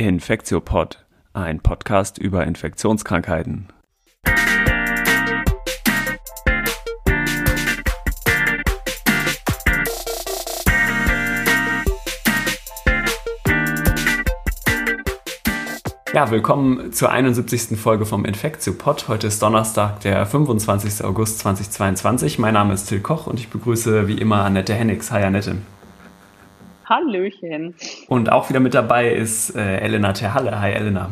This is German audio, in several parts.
Infektiopod, ein Podcast über Infektionskrankheiten. Ja, willkommen zur 71. Folge vom Infektiopod. Heute ist Donnerstag, der 25. August 2022. Mein Name ist Till Koch und ich begrüße wie immer Annette Hennigs. Hi Annette. Hallöchen. Und auch wieder mit dabei ist äh, Elena Terhalle. Hi Elena.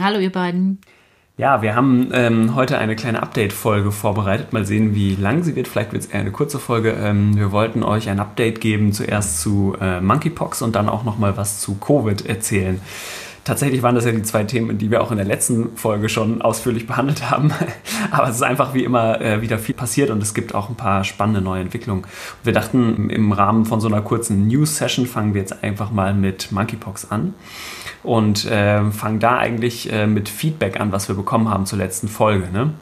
Hallo ihr beiden. Ja, wir haben ähm, heute eine kleine Update-Folge vorbereitet. Mal sehen, wie lang sie wird. Vielleicht wird es eher eine kurze Folge. Ähm, wir wollten euch ein Update geben, zuerst zu äh, Monkeypox und dann auch nochmal was zu Covid erzählen. Tatsächlich waren das ja die zwei Themen, die wir auch in der letzten Folge schon ausführlich behandelt haben. Aber es ist einfach wie immer äh, wieder viel passiert und es gibt auch ein paar spannende neue Entwicklungen. Wir dachten, im Rahmen von so einer kurzen News-Session fangen wir jetzt einfach mal mit Monkeypox an und äh, fangen da eigentlich äh, mit Feedback an, was wir bekommen haben zur letzten Folge. Ne?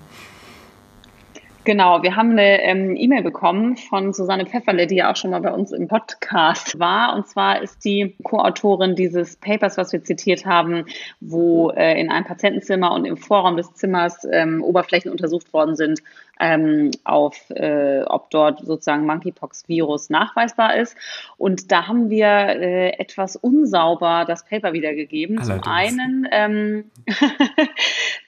Genau, wir haben eine ähm, E-Mail bekommen von Susanne Pfefferle, die ja auch schon mal bei uns im Podcast war. Und zwar ist die Co-Autorin dieses Papers, was wir zitiert haben, wo äh, in einem Patientenzimmer und im Vorraum des Zimmers ähm, Oberflächen untersucht worden sind, ähm, auf, äh, ob dort sozusagen Monkeypox-Virus nachweisbar ist. Und da haben wir äh, etwas unsauber das Paper wiedergegeben. Allerdings. Zum einen, ähm,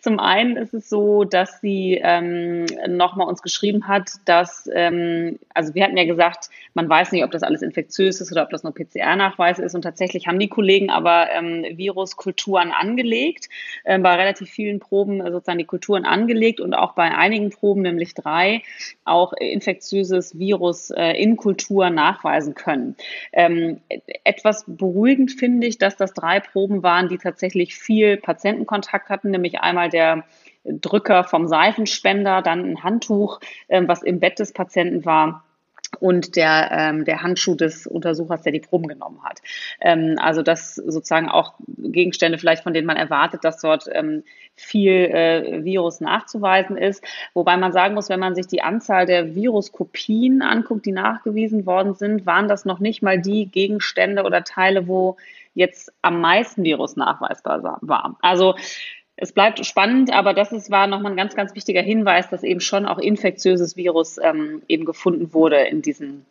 zum einen ist es so, dass sie ähm, nochmal uns geschrieben hat, dass, ähm, also wir hatten ja gesagt, man weiß nicht, ob das alles infektiös ist oder ob das nur PCR-Nachweis ist. Und tatsächlich haben die Kollegen aber ähm, Viruskulturen angelegt, äh, bei relativ vielen Proben sozusagen die Kulturen angelegt und auch bei einigen Proben, nämlich drei, auch infektiöses Virus äh, in Kultur nachweisen können. Ähm, etwas beruhigend finde ich, dass das drei Proben waren, die tatsächlich viel Patientenkontakt hatten, nämlich einmal der Drücker vom Seifenspender, dann ein Handtuch, ähm, was im Bett des Patienten war und der, ähm, der Handschuh des Untersuchers, der die Proben genommen hat. Ähm, also das sozusagen auch Gegenstände vielleicht, von denen man erwartet, dass dort ähm, viel äh, Virus nachzuweisen ist. Wobei man sagen muss, wenn man sich die Anzahl der Viruskopien anguckt, die nachgewiesen worden sind, waren das noch nicht mal die Gegenstände oder Teile, wo jetzt am meisten Virus nachweisbar war. Also es bleibt spannend, aber das ist, war nochmal ein ganz, ganz wichtiger Hinweis, dass eben schon auch infektiöses Virus ähm, eben gefunden wurde in diesen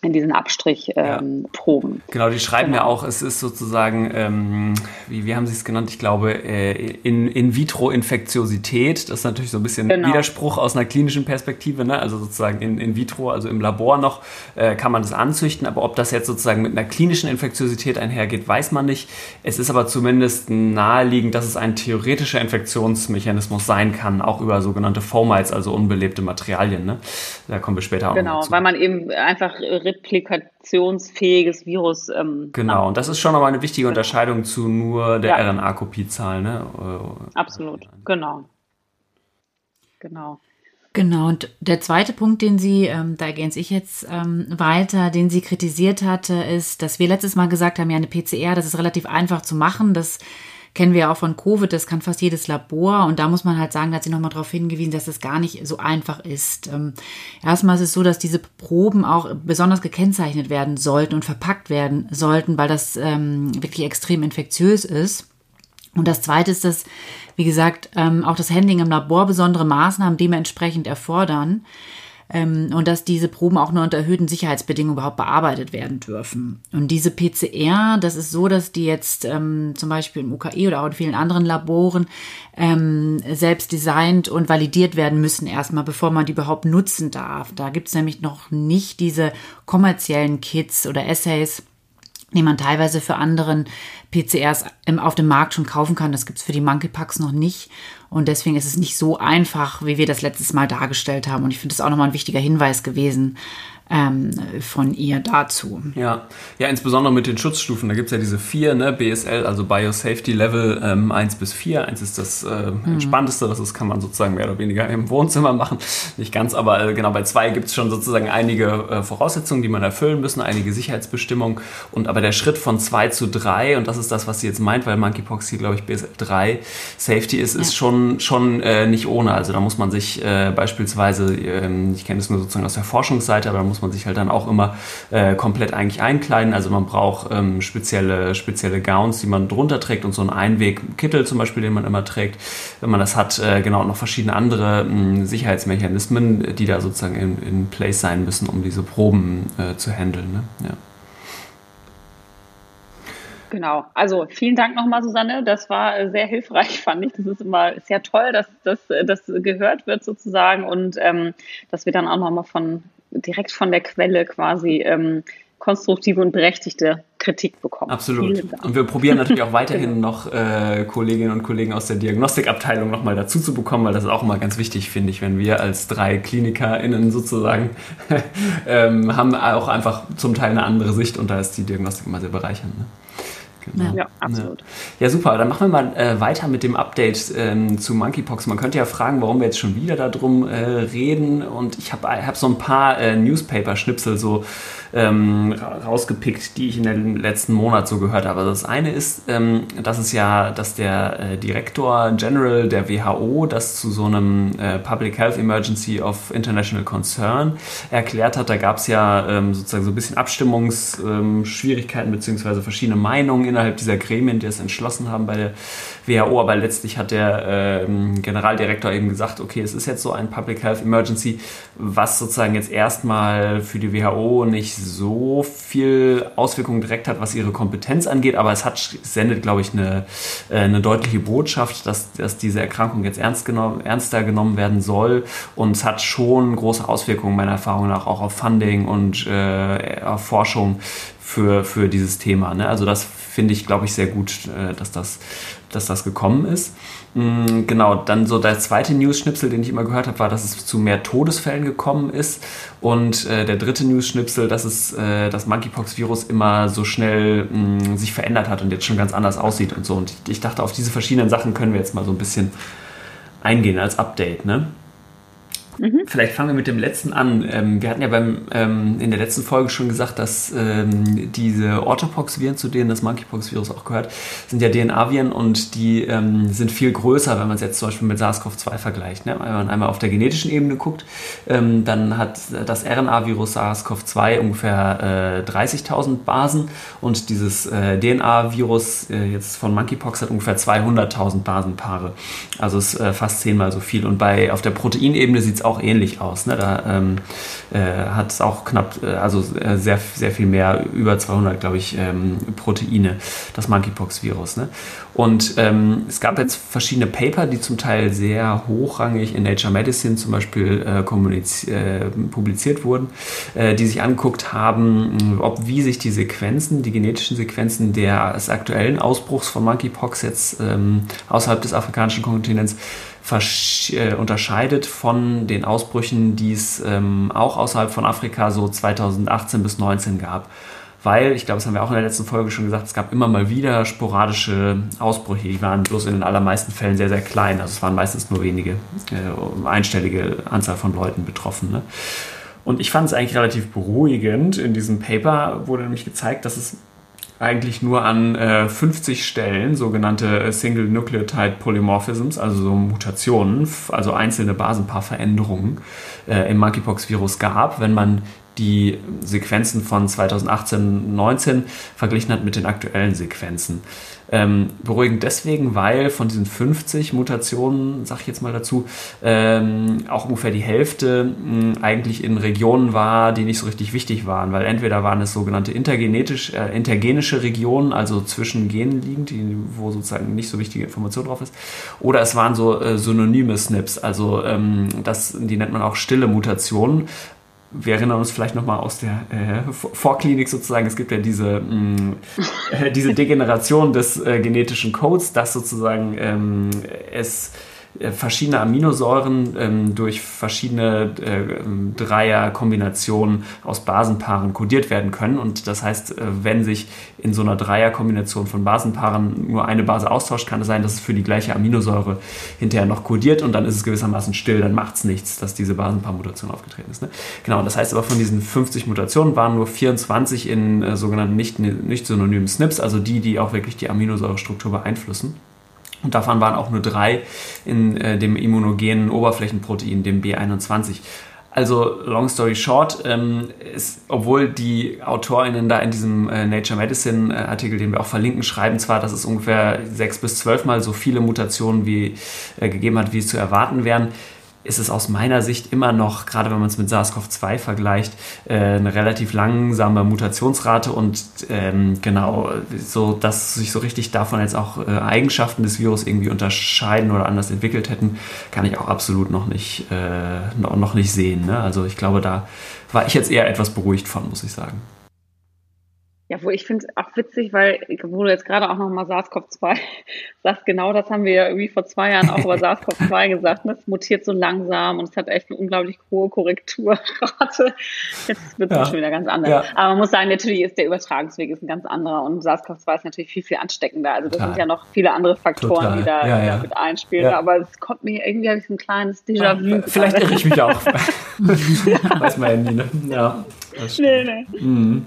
in diesen Abstrichproben. Ähm, ja. Genau, die schreiben genau. ja auch, es ist sozusagen, ähm, wie, wie haben sie es genannt? Ich glaube, äh, in, in vitro Infektiosität. Das ist natürlich so ein bisschen genau. Widerspruch aus einer klinischen Perspektive. Ne? Also sozusagen in, in vitro, also im Labor noch, äh, kann man das anzüchten. Aber ob das jetzt sozusagen mit einer klinischen Infektiosität einhergeht, weiß man nicht. Es ist aber zumindest naheliegend, dass es ein theoretischer Infektionsmechanismus sein kann, auch über sogenannte Fomites, also unbelebte Materialien. Ne? Da kommen wir später auch genau, noch Genau, weil man eben einfach replikationsfähiges Virus. Ähm, genau, und das ist schon nochmal eine wichtige Unterscheidung zu nur der ja. RNA-Kopiezahl. Ne? Absolut, genau. Genau. Genau, und der zweite Punkt, den sie, ähm, da ergänze ich jetzt ähm, weiter, den sie kritisiert hatte, ist, dass wir letztes Mal gesagt haben, ja, eine PCR, das ist relativ einfach zu machen, das kennen wir ja auch von Covid, das kann fast jedes Labor. Und da muss man halt sagen, da hat sie nochmal darauf hingewiesen, dass das gar nicht so einfach ist. Ähm, erstmal ist es so, dass diese Proben auch besonders gekennzeichnet werden sollten und verpackt werden sollten, weil das ähm, wirklich extrem infektiös ist. Und das Zweite ist, dass, wie gesagt, ähm, auch das Handling im Labor besondere Maßnahmen dementsprechend erfordern ähm, und dass diese Proben auch nur unter erhöhten Sicherheitsbedingungen überhaupt bearbeitet werden dürfen. Und diese PCR, das ist so, dass die jetzt ähm, zum Beispiel im UKE oder auch in vielen anderen Laboren ähm, selbst designt und validiert werden müssen erstmal, bevor man die überhaupt nutzen darf. Da gibt es nämlich noch nicht diese kommerziellen Kits oder Essays, die man teilweise für anderen PCRs auf dem Markt schon kaufen kann. Das gibt's für die Monkeypacks noch nicht. Und deswegen ist es nicht so einfach, wie wir das letztes Mal dargestellt haben. Und ich finde das auch nochmal ein wichtiger Hinweis gewesen, ähm, von ihr dazu. Ja. ja, insbesondere mit den Schutzstufen. Da gibt es ja diese vier, ne, BSL, also Biosafety Level ähm, 1 bis 4. Eins ist das äh, mhm. entspannteste, das ist, kann man sozusagen mehr oder weniger im Wohnzimmer machen. Nicht ganz, aber äh, genau bei zwei gibt es schon sozusagen einige äh, Voraussetzungen, die man erfüllen müssen, einige Sicherheitsbestimmungen. Und aber der Schritt von zwei zu drei, und das ist das, was sie jetzt meint, weil Monkeypox hier, glaube ich, BSL 3 Safety ist, ja. ist schon schon, schon äh, nicht ohne. Also da muss man sich äh, beispielsweise, ähm, ich kenne es nur sozusagen aus der Forschungsseite, aber da muss man sich halt dann auch immer äh, komplett eigentlich einkleiden. Also man braucht ähm, spezielle, spezielle Gowns, die man drunter trägt und so einen Einwegkittel zum Beispiel, den man immer trägt. Wenn man das hat, äh, genau, noch verschiedene andere mh, hm, Sicherheitsmechanismen, die da sozusagen in, in place sein müssen, um diese Proben äh, zu handeln. Ne? Ja. Genau. Also vielen Dank nochmal, Susanne. Das war äh, sehr hilfreich, fand ich. Das ist immer sehr toll, dass das dass gehört wird sozusagen und ähm, dass wir dann auch nochmal von direkt von der Quelle quasi ähm, konstruktive und berechtigte Kritik bekommen. Absolut. Und wir probieren natürlich auch weiterhin genau. noch äh, Kolleginnen und Kollegen aus der Diagnostikabteilung nochmal dazu zu bekommen, weil das ist auch immer ganz wichtig, finde ich, wenn wir als drei KlinikerInnen sozusagen ähm, haben auch einfach zum Teil eine andere Sicht und da ist die Diagnostik immer sehr bereichernd. Ne? Genau. Ja, absolut. Ja, super. Dann machen wir mal äh, weiter mit dem Update ähm, zu Monkeypox. Man könnte ja fragen, warum wir jetzt schon wieder darum äh, reden. Und ich habe hab so ein paar äh, Newspaper-Schnipsel so ähm, rausgepickt, die ich in den letzten Monat so gehört habe. Also das eine ist, ähm, dass es ja, dass der äh, Direktor General der WHO das zu so einem äh, Public Health Emergency of International Concern erklärt hat. Da gab es ja ähm, sozusagen so ein bisschen Abstimmungsschwierigkeiten beziehungsweise verschiedene Meinungen innerhalb dieser Gremien, die es entschlossen haben bei der WHO, aber letztlich hat der äh, Generaldirektor eben gesagt, okay, es ist jetzt so ein Public Health Emergency, was sozusagen jetzt erstmal für die WHO nicht so viel Auswirkungen direkt hat, was ihre Kompetenz angeht, aber es hat, sendet, glaube ich, eine, äh, eine deutliche Botschaft, dass, dass diese Erkrankung jetzt ernst genommen, ernster genommen werden soll und es hat schon große Auswirkungen meiner Erfahrung nach auch auf Funding und äh, auf Forschung für, für dieses Thema. Ne? Also das finde ich, glaube ich, sehr gut, äh, dass, das, dass das gekommen ist. Mm, genau, dann so der zweite News-Schnipsel, den ich immer gehört habe, war, dass es zu mehr Todesfällen gekommen ist. Und äh, der dritte News-Schnipsel, dass es äh, das Monkeypox-Virus immer so schnell mh, mm, sich verändert hat und jetzt schon ganz anders aussieht und so. Und ich, ich dachte, auf diese verschiedenen Sachen können wir jetzt mal so ein bisschen eingehen als Update. Ne? Mhm. Vielleicht fangen wir mit dem letzten an. Ähm, wir hatten ja beim, ähm, in der letzten Folge schon gesagt, dass ähm, diese Orthopox-Viren, zu denen das Monkeypox-Virus auch gehört, sind ja DNA-Viren und die ähm, sind viel größer, wenn man es jetzt zum Beispiel mit SARS-CoV-2 vergleicht. Ne? Wenn man einmal auf der genetischen Ebene guckt, ähm, dann hat das RNA-Virus SARS-CoV-2 ungefähr äh, 30.000 Basen und dieses äh, DNA-Virus äh, jetzt von Monkeypox hat ungefähr 200.000 Basenpaare. Also ist äh, fast zehnmal so viel. Und bei, auf der Proteinebene sieht es auch ähnlich aus. Ne? Da ähm, äh, hat es auch knapp, äh, also äh, sehr, sehr viel mehr, über 200, glaube ich, ähm, Proteine, das Monkeypox-Virus. Ne? Und ähm, es gab jetzt verschiedene Paper, die zum Teil sehr hochrangig in Nature Medicine zum Beispiel äh, äh, publiziert wurden, äh, die sich angeguckt haben, ob wie sich die Sequenzen, die genetischen Sequenzen des aktuellen Ausbruchs von Monkeypox jetzt ähm, außerhalb des afrikanischen Kontinents unterscheidet von den Ausbrüchen, die es ähm, auch außerhalb von Afrika so 2018 bis 2019 gab. Weil, ich glaube, das haben wir auch in der letzten Folge schon gesagt, es gab immer mal wieder sporadische Ausbrüche. Die waren bloß in den allermeisten Fällen sehr, sehr klein. Also es waren meistens nur wenige, äh, einstellige Anzahl von Leuten betroffen. Ne? Und ich fand es eigentlich relativ beruhigend. In diesem Paper wurde nämlich gezeigt, dass es eigentlich nur an äh, 50 Stellen sogenannte Single Nucleotide Polymorphisms, also so Mutationen, also einzelne Basenpaarveränderungen äh, im Monkeypox-Virus gab, wenn man die Sequenzen von 2018, 19 verglichen hat mit den aktuellen Sequenzen. Ähm, beruhigend deswegen, weil von diesen 50 Mutationen, sag ich jetzt mal dazu, ähm, auch ungefähr die Hälfte mh, eigentlich in Regionen war, die nicht so richtig wichtig waren, weil entweder waren es sogenannte intergenetisch, äh, intergenische Regionen, also zwischen Genen liegend, die, wo sozusagen nicht so wichtige Information drauf ist, oder es waren so äh, synonyme SNPs, also ähm, das, die nennt man auch stille Mutationen, wir erinnern uns vielleicht nochmal aus der äh, Vorklinik sozusagen, es gibt ja diese, mh, mm, diese Degeneration des äh, genetischen Codes, dass sozusagen ähm, es verschiedene Aminosäuren ähm, durch verschiedene äh, Dreierkombinationen aus Basenpaaren kodiert werden können. Und das heißt, äh, wenn sich in so einer Dreierkombination von Basenpaaren nur eine Base austauscht, kann es sein, dass es für die gleiche Aminosäure hinterher noch kodiert und dann ist es gewissermaßen still, dann macht es nichts, dass diese Basenpaarmutation aufgetreten ist. Ne? Genau, das heißt aber von diesen 50 Mutationen waren nur 24 in äh, sogenannten nicht, nicht synonymen SNPs, also die, die auch wirklich die Aminosäurestruktur beeinflussen. Und davon waren auch nur drei in äh, dem immunogenen Oberflächenprotein, dem B21. Also, long story short, ähm, ist, obwohl die AutorInnen da in diesem äh, Nature Medicine äh, Artikel, den wir auch verlinken, schreiben zwar, dass es ungefähr sechs bis zwölfmal so viele Mutationen wie, äh, gegeben hat, wie es zu erwarten wären, ist es aus meiner Sicht immer noch, gerade wenn man es mit SARS-CoV-2 vergleicht, äh, eine relativ langsame Mutationsrate und ähm, genau, so dass sich so richtig davon jetzt auch äh, Eigenschaften des Virus irgendwie unterscheiden oder anders entwickelt hätten, kann ich auch absolut noch nicht, äh, noch nicht sehen. Ne? Also ich glaube, da war ich jetzt eher etwas beruhigt von, muss ich sagen. Ja, wo ich finde es auch witzig, weil, wo du jetzt gerade auch nochmal SARS-CoV-2 sagst, genau das haben wir ja irgendwie vor zwei Jahren auch über SARS-CoV-2 gesagt. Ne? Es mutiert so langsam und es hat echt eine unglaublich hohe Korrekturrate. Jetzt wird es ja. schon wieder ganz anders. Ja. Aber man muss sagen, natürlich ist der Übertragungsweg ist ein ganz anderer und SARS-CoV-2 ist natürlich viel, viel ansteckender. Also das sind ja noch viele andere Faktoren, Total. die da ja, ja. mit einspielen. Aber es kommt mir irgendwie habe ich ein kleines Déjà-vu. Vielleicht irre ich mich auch. Weiß man ja nie, ne? Ja. Nee, nee. Mhm.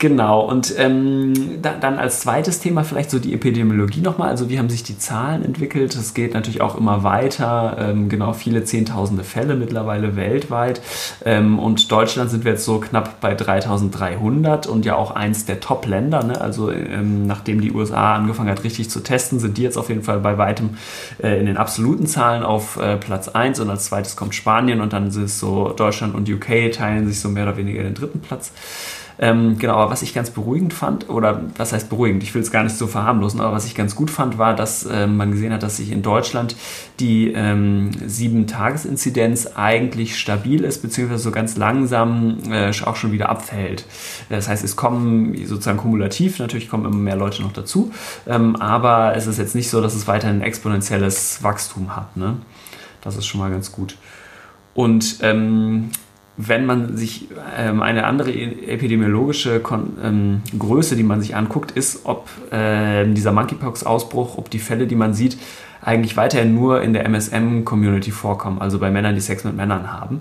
Genau, und ähm, da, dann als zweites Thema vielleicht so die Epidemiologie nochmal. Also wie haben sich die Zahlen entwickelt? Es geht natürlich auch immer weiter. Ähm, genau, viele Zehntausende Fälle mittlerweile weltweit. Ähm, und Deutschland sind wir jetzt so knapp bei 3300 und ja auch eins der Top-Länder. Ne? Also ähm, nachdem die USA angefangen hat, richtig zu testen, sind die jetzt auf jeden Fall bei weitem äh, in den absoluten Zahlen auf äh, Platz 1 und als zweites kommt Spanien und dann ist es so Deutschland und UK teilen sich so mehr oder weniger den dritten Platz. Ähm, genau, aber was ich ganz beruhigend fand, oder was heißt beruhigend, ich will es gar nicht so verharmlosen, aber was ich ganz gut fand, war, dass ähm, man gesehen hat, dass sich in Deutschland die ähm, 7-Tages-Inzidenz eigentlich stabil ist, beziehungsweise so ganz langsam äh, auch schon wieder abfällt. Das heißt, es kommen sozusagen kumulativ, natürlich kommen immer mehr Leute noch dazu, ähm, aber es ist jetzt nicht so, dass es weiter ein exponentielles Wachstum hat. Ne? Das ist schon mal ganz gut. Und ähm, wenn man sich ähm, eine andere e-, epidemiologische Kon ähm, Größe, die man sich anguckt, ist, ob äh, dieser Monkeypox-Ausbruch, ob die Fälle, die man sieht, eigentlich weiterhin nur in der MSM-Community vorkommen, also bei Männern, die Sex mit Männern haben.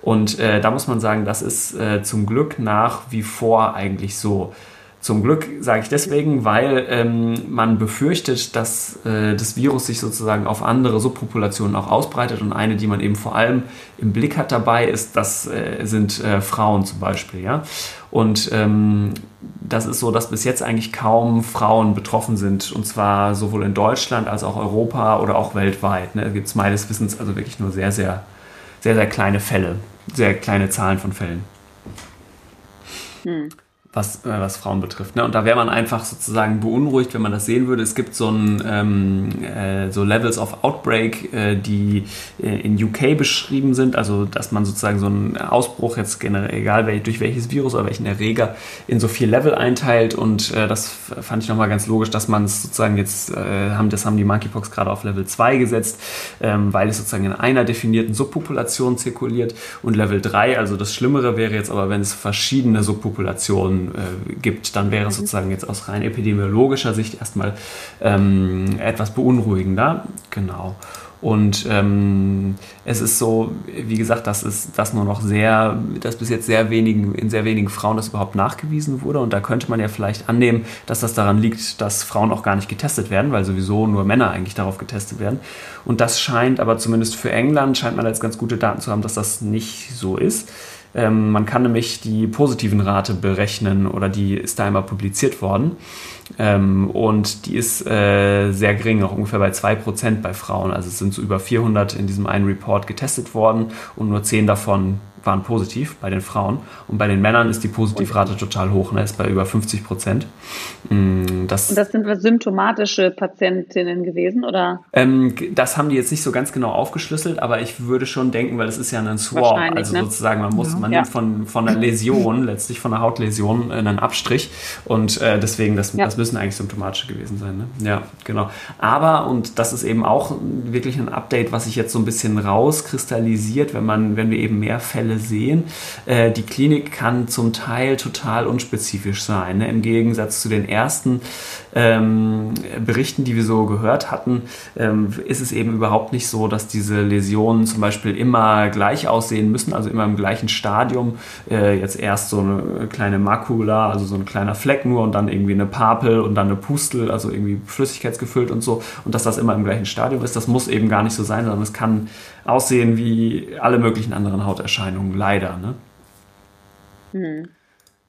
Und äh, da muss man sagen, das ist äh, zum Glück nach wie vor eigentlich so. Zum Glück sage ich deswegen, weil ähm, man befürchtet, dass äh, das Virus sich sozusagen auf andere Subpopulationen auch ausbreitet und eine, die man eben vor allem im Blick hat dabei, ist, das äh, sind äh, Frauen zum Beispiel, ja. Und ähm, das ist so, dass bis jetzt eigentlich kaum Frauen betroffen sind und zwar sowohl in Deutschland als auch Europa oder auch weltweit. Ne? Da gibt es meines Wissens also wirklich nur sehr, sehr, sehr, sehr kleine Fälle, sehr kleine Zahlen von Fällen. Hm was, äh, was Frauen betrifft. Ne? Und da wäre man einfach sozusagen beunruhigt, wenn man das sehen würde. Es gibt so, ein, ähm, äh, so Levels of Outbreak, äh, die äh, in UK beschrieben sind, also dass man sozusagen so einen Ausbruch jetzt generell, egal wel, durch welches Virus oder welchen Erreger, in so vier Level einteilt. Und äh, das fand ich nochmal ganz logisch, dass man es sozusagen jetzt, äh, haben, das haben die Monkeypox gerade auf Level 2 gesetzt, ähm, weil es sozusagen in einer definierten Subpopulation zirkuliert. Und Level 3, also das Schlimmere wäre jetzt aber, wenn es verschiedene Subpopulationen äh, gibt, dann wäre es sozusagen jetzt aus rein epidemiologischer Sicht erstmal ähm, etwas beunruhigender. Genau. Und ähm, es ist so, wie gesagt, dass es das nur noch sehr, dass bis jetzt sehr wenigen, in sehr wenigen Frauen das überhaupt nachgewiesen wurde. Und da könnte man ja vielleicht annehmen, dass das daran liegt, dass Frauen auch gar nicht getestet werden, weil sowieso nur Männer eigentlich darauf getestet werden. Und das scheint aber zumindest für England, scheint man jetzt ganz gute Daten zu haben, dass das nicht so ist. Ähm, man kann nämlich die positiven Rate berechnen oder die ist da einmal publiziert worden. Ähm, und die ist äh, sehr gering, auch ungefähr bei 2% bei Frauen. Also es sind so über 400 in diesem einen Report getestet worden und nur 10 davon waren positiv bei den Frauen. Und bei den Männern ist die Positivrate total hoch, ne? ist bei über 50 Prozent. Mm, das, Und das sind symptomatische Patientinnen gewesen, oder? Ähm, das haben die jetzt nicht so ganz genau aufgeschlüsselt, aber ich würde schon denken, weil das ist ja ein Swab, also ne? sozusagen, man muss, ja. man ja. nimmt von, von einer Läsion, letztlich von einer Hautläsion, einen Abstrich. Und äh, deswegen, das, ja. das müssen eigentlich symptomatische gewesen sein. Ne? Ja, genau. Aber, und das ist eben auch wirklich ein Update, was sich jetzt so ein bisschen rauskristallisiert, wenn man, wenn wir eben mehr Fälle sehen. Äh, die Klinik kann zum Teil total unspezifisch sein. Ne? Im Gegensatz zu den ersten ähm, Berichten, die wir so gehört hatten, ähm, ist es eben überhaupt nicht so, dass diese Läsionen zum Beispiel immer gleich aussehen müssen, also immer im gleichen Stadium. Äh, jetzt erst so eine kleine Makula, also so ein kleiner Fleck nur und dann irgendwie eine Papel und dann eine Pustel, also irgendwie flüssigkeitsgefüllt und so. Und dass das immer im gleichen Stadium ist, das muss eben gar nicht so sein, sondern es kann aussehen wie alle möglichen anderen Hauterscheinungen, leider. Ne? Hm.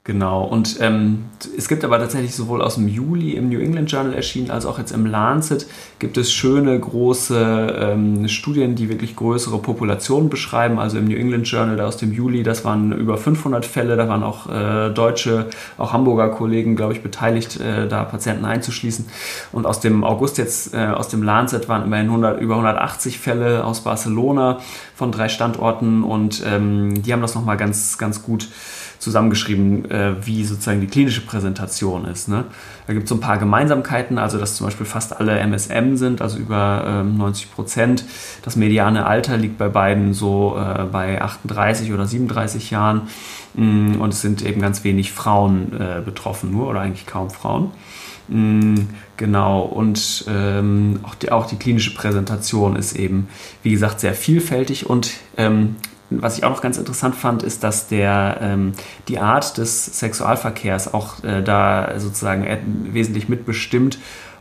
Genau, und ähm, es gibt aber tatsächlich sowohl aus dem Juli im New England Journal erschienen, als auch jetzt im Lancet gibt es schöne große ähm, Studien, die wirklich größere Populationen beschreiben. Also im New England Journal da aus dem Juli, das waren über 500 Fälle, da waren auch äh, deutsche, auch Hamburger Kollegen, glaube ich, beteiligt, äh, da Patienten einzuschließen. Und aus dem August jetzt, äh, aus dem Lancet waren immerhin 100, über 180 Fälle aus Barcelona von drei Standorten und ähm, die haben das nochmal ganz, ganz gut zusammengeschrieben, äh, wie sozusagen die klinische Präsentation ist. Ne? Da gibt es so ein paar Gemeinsamkeiten, also dass zum Beispiel fast alle MSM sind, also über ähm, 90 Prozent. Das mediane Alter liegt bei beiden so äh, bei 38 oder 37 Jahren. Mm, und es sind eben ganz wenig Frauen äh, betroffen, nur oder eigentlich kaum Frauen. Mm, genau, und ähm, auch, die, auch die klinische Präsentation ist eben, wie gesagt, sehr vielfältig und ähm, was ich auch noch ganz interessant fand, ist, dass der, ähm, die Art des Sexualverkehrs auch äh, da sozusagen wesentlich mitbestimmt,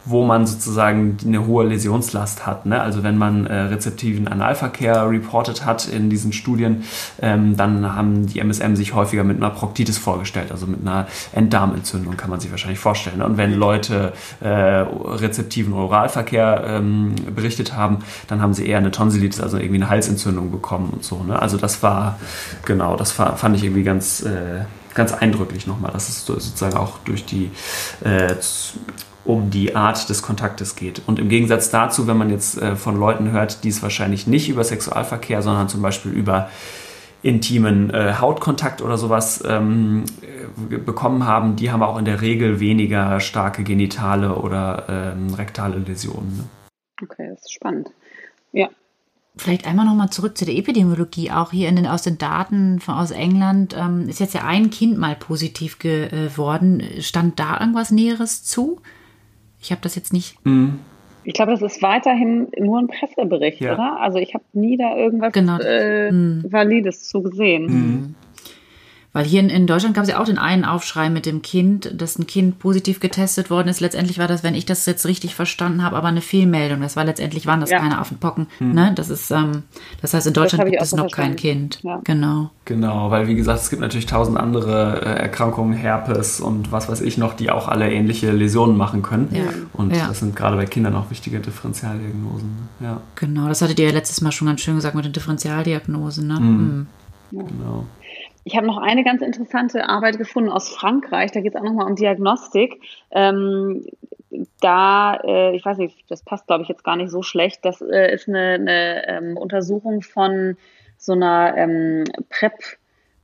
wo man sozusagen eine hohe Läsionslast hat. Ne? Also wenn man äh, rezeptiven Analverkehr reported hat in diesen Studien, ähm, dann haben die MSM sich häufiger mit einer Proktitis vorgestellt, also mit einer Enddarmentzündung kann man sich wahrscheinlich vorstellen. Ne? Und wenn Leute äh, rezeptiven Oralverkehr ähm, berichtet haben, dann haben sie eher eine Tonsillitis, also irgendwie eine Halsentzündung bekommen und so. Ne? Also das war, genau, das fand ich irgendwie ganz... Äh, ganz eindrücklich nochmal, dass es sozusagen auch durch die äh, um die Art des Kontaktes geht. Und im Gegensatz dazu, wenn man jetzt äh, von Leuten hört, die es wahrscheinlich nicht über Sexualverkehr, sondern zum Beispiel über intimen äh, Hautkontakt oder sowas ähm, äh, bekommen haben, die haben auch in der Regel weniger starke genitale oder ähm, rektale Läsionen. Ne? Okay, das ist spannend. Ja. Vielleicht einmal nochmal zurück zu der Epidemiologie. Auch hier in den, aus den Daten von, aus England ähm, ist jetzt ja ein Kind mal positiv geworden. Stand da irgendwas Näheres zu? Ich habe das jetzt nicht. Mhm. Ich glaube, das ist weiterhin nur ein Pressebericht, ja. oder? Also ich habe nie da irgendwas genau. äh, mhm. Valides zu gesehen. Mhm. Weil hier in, in Deutschland gab es ja auch den einen Aufschrei mit dem Kind, dass ein Kind positiv getestet worden ist. Letztendlich war das, wenn ich das jetzt richtig verstanden habe, aber eine Fehlmeldung. Das war letztendlich waren das ja. keine Affenpocken. Hm. Ne? Das ist, ähm, das heißt, in Deutschland gibt es noch kein Kind. Ja. Genau. Genau, weil wie gesagt, es gibt natürlich tausend andere äh, Erkrankungen, Herpes und was weiß ich noch, die auch alle ähnliche Läsionen machen können. Ja. Und ja. das sind gerade bei Kindern auch wichtige Differentialdiagnosen. Ja. Genau, das hattet ihr ja letztes Mal schon ganz schön gesagt mit den Differentialdiagnosen. Ne? Mhm. Mhm. Genau. Ich habe noch eine ganz interessante Arbeit gefunden aus Frankreich. Da geht es auch nochmal um Diagnostik. Ähm, da, äh, ich weiß nicht, das passt, glaube ich, jetzt gar nicht so schlecht. Das äh, ist eine, eine ähm, Untersuchung von so einer ähm, PrEP-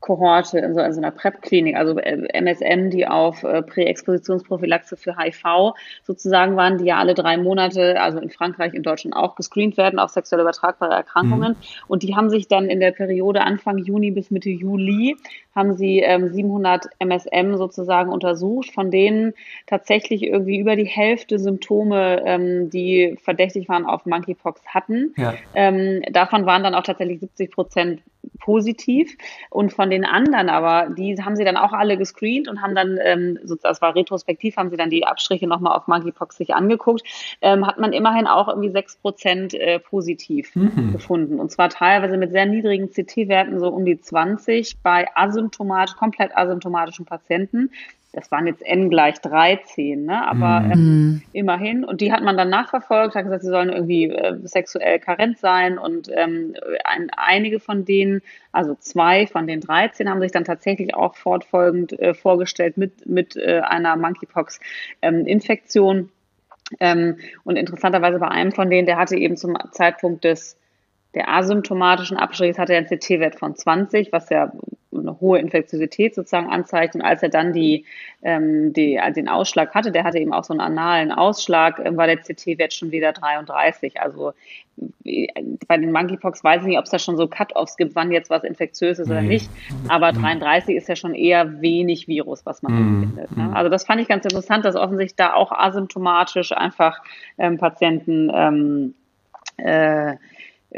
Kohorte in so also einer PrEP-Klinik, also äh, MSM, die auf äh, Präexpositionsprophylaxe für HIV sozusagen waren, die ja alle drei Monate, also in Frankreich, in Deutschland auch gescreent werden auf sexuell übertragbare Erkrankungen. Mhm. Und die haben sich dann in der Periode Anfang Juni bis Mitte Juli haben sie ähm, 700 MSM sozusagen untersucht, von denen tatsächlich irgendwie über die Hälfte Symptome, ähm, die verdächtig waren auf Monkeypox hatten. Ja. Ähm, davon waren dann auch tatsächlich 70 Prozent positiv. Und von den anderen aber, die haben sie dann auch alle gescreent und haben dann, ähm, das war retrospektiv, haben sie dann die Abstriche nochmal auf Monkeypox sich angeguckt, ähm, hat man immerhin auch irgendwie 6 Prozent äh, positiv mhm. gefunden. Und zwar teilweise mit sehr niedrigen CT-Werten, so um die 20 bei Asym asymptomatisch, komplett asymptomatischen Patienten. Das waren jetzt N gleich 13, ne? aber mhm. ähm, immerhin. Und die hat man dann nachverfolgt, hat gesagt, sie sollen irgendwie äh, sexuell karent sein. Und ähm, ein, einige von denen, also zwei von den 13, haben sich dann tatsächlich auch fortfolgend äh, vorgestellt mit, mit äh, einer Monkeypox-Infektion. Ähm, und interessanterweise bei einem von denen, der hatte eben zum Zeitpunkt des der asymptomatischen Abstrichs hatte er einen CT-Wert von 20, was ja eine hohe Infektiosität sozusagen anzeigt. Und als er dann die, ähm, die, also den Ausschlag hatte, der hatte eben auch so einen analen Ausschlag, äh, war der CT-Wert schon wieder 33. Also äh, bei den Monkeypox weiß ich nicht, ob es da schon so Cut-Offs gibt, wann jetzt was infektiös ist oder nicht. Aber 33 ist ja schon eher wenig Virus, was man mhm. findet. Ne? Also das fand ich ganz interessant, dass offensichtlich da auch asymptomatisch einfach ähm, Patienten ähm, äh, äh,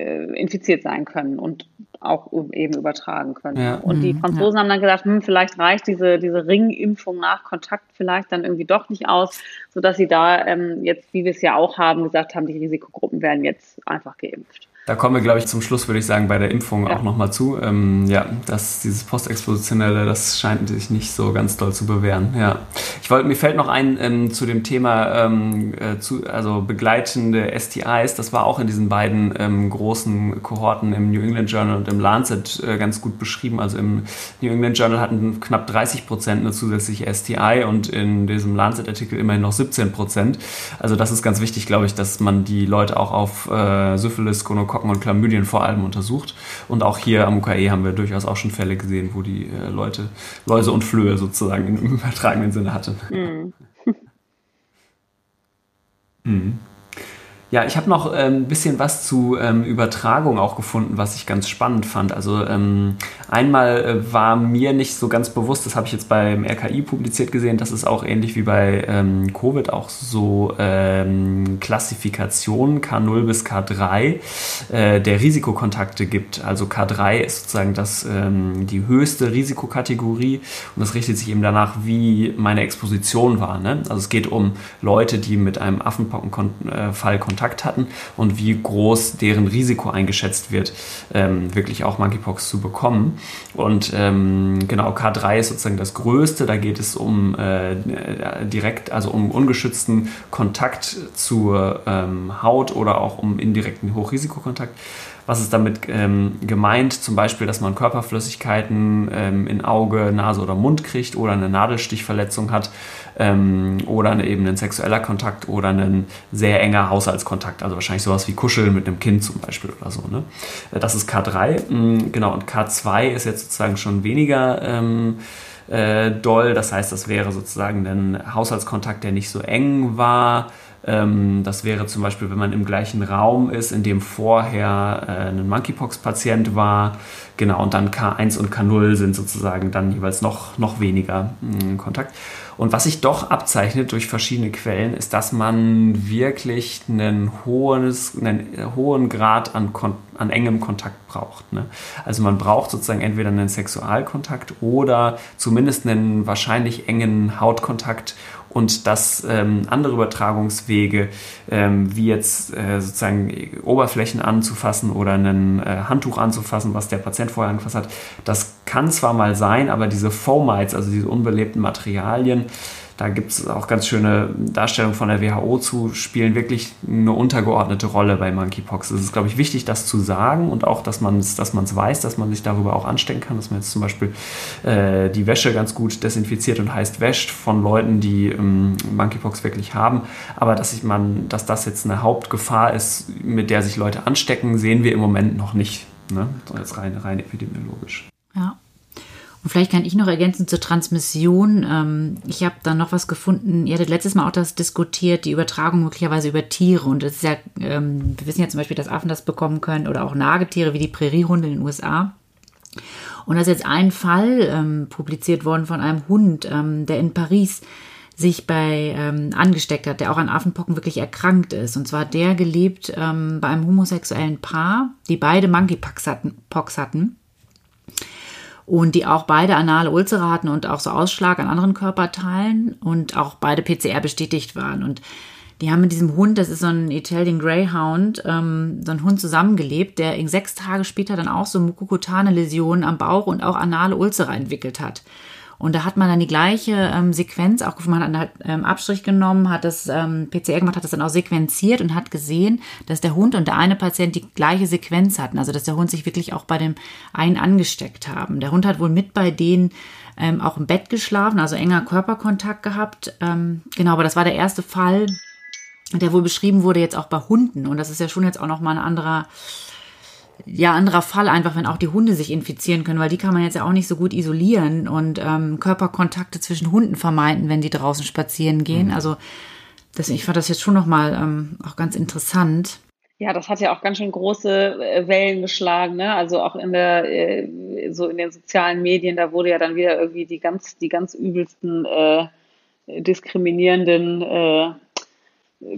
infiziert sein können und auch eben übertragen können. Ja. Und die mhm, Franzosen ja. haben dann gesagt, hm, vielleicht reicht diese, diese Ringimpfung nach Kontakt vielleicht dann irgendwie doch nicht aus, sodass sie da ähm, jetzt, wie wir es ja auch haben, gesagt haben, die Risikogruppen werden jetzt einfach geimpft. Da kommen wir, glaube ich, zum Schluss, würde ich sagen, bei der Impfung ja. auch nochmal zu. Ähm, ja, dass dieses Postexpositionelle, das scheint sich nicht so ganz doll zu bewähren. Ja. Ich wollte, mir fällt noch ein ähm, zu dem Thema, ähm, äh, zu, also begleitende STIs. Das war auch in diesen beiden ähm, großen Kohorten im New England Journal und im Lancet äh, ganz gut beschrieben. Also im New England Journal hatten knapp 30 Prozent eine zusätzliche STI und in diesem Lancet-Artikel immerhin noch 17 Prozent. Also das ist ganz wichtig, glaube ich, dass man die Leute auch auf äh, Syphilis, Gonokokken Pocken und Chlamydien vor allem untersucht. Und auch hier am UKE haben wir durchaus auch schon Fälle gesehen, wo die äh, Leute Läuse und Flöhe sozusagen im übertragenen Sinne hatten. Mhm. mhm. Ja, ich habe noch ein ähm, bisschen was zu ähm, Übertragung auch gefunden, was ich ganz spannend fand. Also ähm, einmal äh, war mir nicht so ganz bewusst, das habe ich jetzt beim RKI publiziert gesehen, dass es auch ähnlich wie bei ähm, Covid auch so ähm, Klassifikationen K0 bis K3 äh, der Risikokontakte gibt. Also K3 ist sozusagen das, ähm, die höchste Risikokategorie und das richtet sich eben danach, wie meine Exposition war. Ne? Also es geht um Leute, die mit einem Affenpockenfall äh, Kontakt hatten und wie groß deren Risiko eingeschätzt wird, ähm, wirklich auch Monkeypox zu bekommen. Und ähm, genau, K3 ist sozusagen das Größte. Da geht es um äh, direkt, also um ungeschützten Kontakt zur ähm, Haut oder auch um indirekten Hochrisikokontakt. Was ist damit ähm, gemeint? Zum Beispiel, dass man Körperflüssigkeiten ähm, in Auge, Nase oder Mund kriegt oder eine Nadelstichverletzung hat ähm, oder eben ein sexueller Kontakt oder ein sehr enger Haushaltskontakt. Also wahrscheinlich sowas wie Kuscheln mit einem Kind zum Beispiel oder so. Ne? Äh, das ist K3. Mm, genau, und K2 ist jetzt sozusagen schon weniger. Ähm, äh, doll. Das heißt, das wäre sozusagen ein Haushaltskontakt, der nicht so eng war. Ähm, das wäre zum Beispiel, wenn man im gleichen Raum ist, in dem vorher äh, ein Monkeypox-Patient war. Genau, und dann K1 und K0 sind sozusagen dann jeweils noch, noch weniger mh, Kontakt. Und was sich doch abzeichnet durch verschiedene Quellen, ist, dass man wirklich einen, hohes, einen hohen Grad an, an engem Kontakt braucht. Ne? Also man braucht sozusagen entweder einen Sexualkontakt oder zumindest einen wahrscheinlich engen Hautkontakt und dass ähm, andere Übertragungswege, ähm, wie jetzt äh, sozusagen Oberflächen anzufassen oder ein äh, Handtuch anzufassen, was der Patient vorher angefasst hat, das kann zwar mal sein, aber diese Fomites, also diese unbelebten Materialien, da gibt es auch ganz schöne Darstellungen von der WHO zu, spielen wirklich eine untergeordnete Rolle bei Monkeypox. Es ist, glaube ich, wichtig, das zu sagen und auch, dass man es dass weiß, dass man sich darüber auch anstecken kann, dass man jetzt zum Beispiel äh, die Wäsche ganz gut desinfiziert und heißt wäscht von Leuten, die ähm, Monkeypox wirklich haben. Aber dass, ich man, dass das jetzt eine Hauptgefahr ist, mit der sich Leute anstecken, sehen wir im Moment noch nicht. Ne? So jetzt rein, rein epidemiologisch. Ja. Und vielleicht kann ich noch ergänzen zur Transmission. Ähm, ich habe da noch was gefunden. Ihr hattet letztes Mal auch das diskutiert, die Übertragung möglicherweise über Tiere. Und das ist ja, ähm, wir wissen ja zum Beispiel, dass Affen das bekommen können oder auch Nagetiere wie die Präriehunde in den USA. Und da ist jetzt ein Fall ähm, publiziert worden von einem Hund, ähm, der in Paris sich bei ähm, angesteckt hat, der auch an Affenpocken wirklich erkrankt ist. Und zwar der gelebt ähm, bei einem homosexuellen Paar, die beide Monkeypox hatten. Pox hatten und die auch beide anale Ulzere hatten und auch so Ausschlag an anderen Körperteilen und auch beide PCR bestätigt waren. Und die haben mit diesem Hund, das ist so ein Italian Greyhound, ähm, so ein Hund zusammengelebt, der in sechs Tage später dann auch so mukokutane Läsionen am Bauch und auch anale Ulzere entwickelt hat. Und da hat man dann die gleiche ähm, Sequenz auch gefunden, man hat halt, ähm, Abstrich genommen, hat das ähm, PCR gemacht, hat das dann auch sequenziert und hat gesehen, dass der Hund und der eine Patient die gleiche Sequenz hatten. Also dass der Hund sich wirklich auch bei dem einen angesteckt haben. Der Hund hat wohl mit bei denen ähm, auch im Bett geschlafen, also enger Körperkontakt gehabt. Ähm, genau, aber das war der erste Fall, der wohl beschrieben wurde jetzt auch bei Hunden. Und das ist ja schon jetzt auch nochmal ein anderer ja, anderer Fall einfach, wenn auch die Hunde sich infizieren können, weil die kann man jetzt ja auch nicht so gut isolieren und ähm, Körperkontakte zwischen Hunden vermeiden, wenn die draußen spazieren gehen. Mhm. Also das, ich fand das jetzt schon nochmal ähm, auch ganz interessant. Ja, das hat ja auch ganz schön große äh, Wellen geschlagen, ne? Also auch in der, äh, so in den sozialen Medien, da wurde ja dann wieder irgendwie die ganz, die ganz übelsten äh, diskriminierenden äh,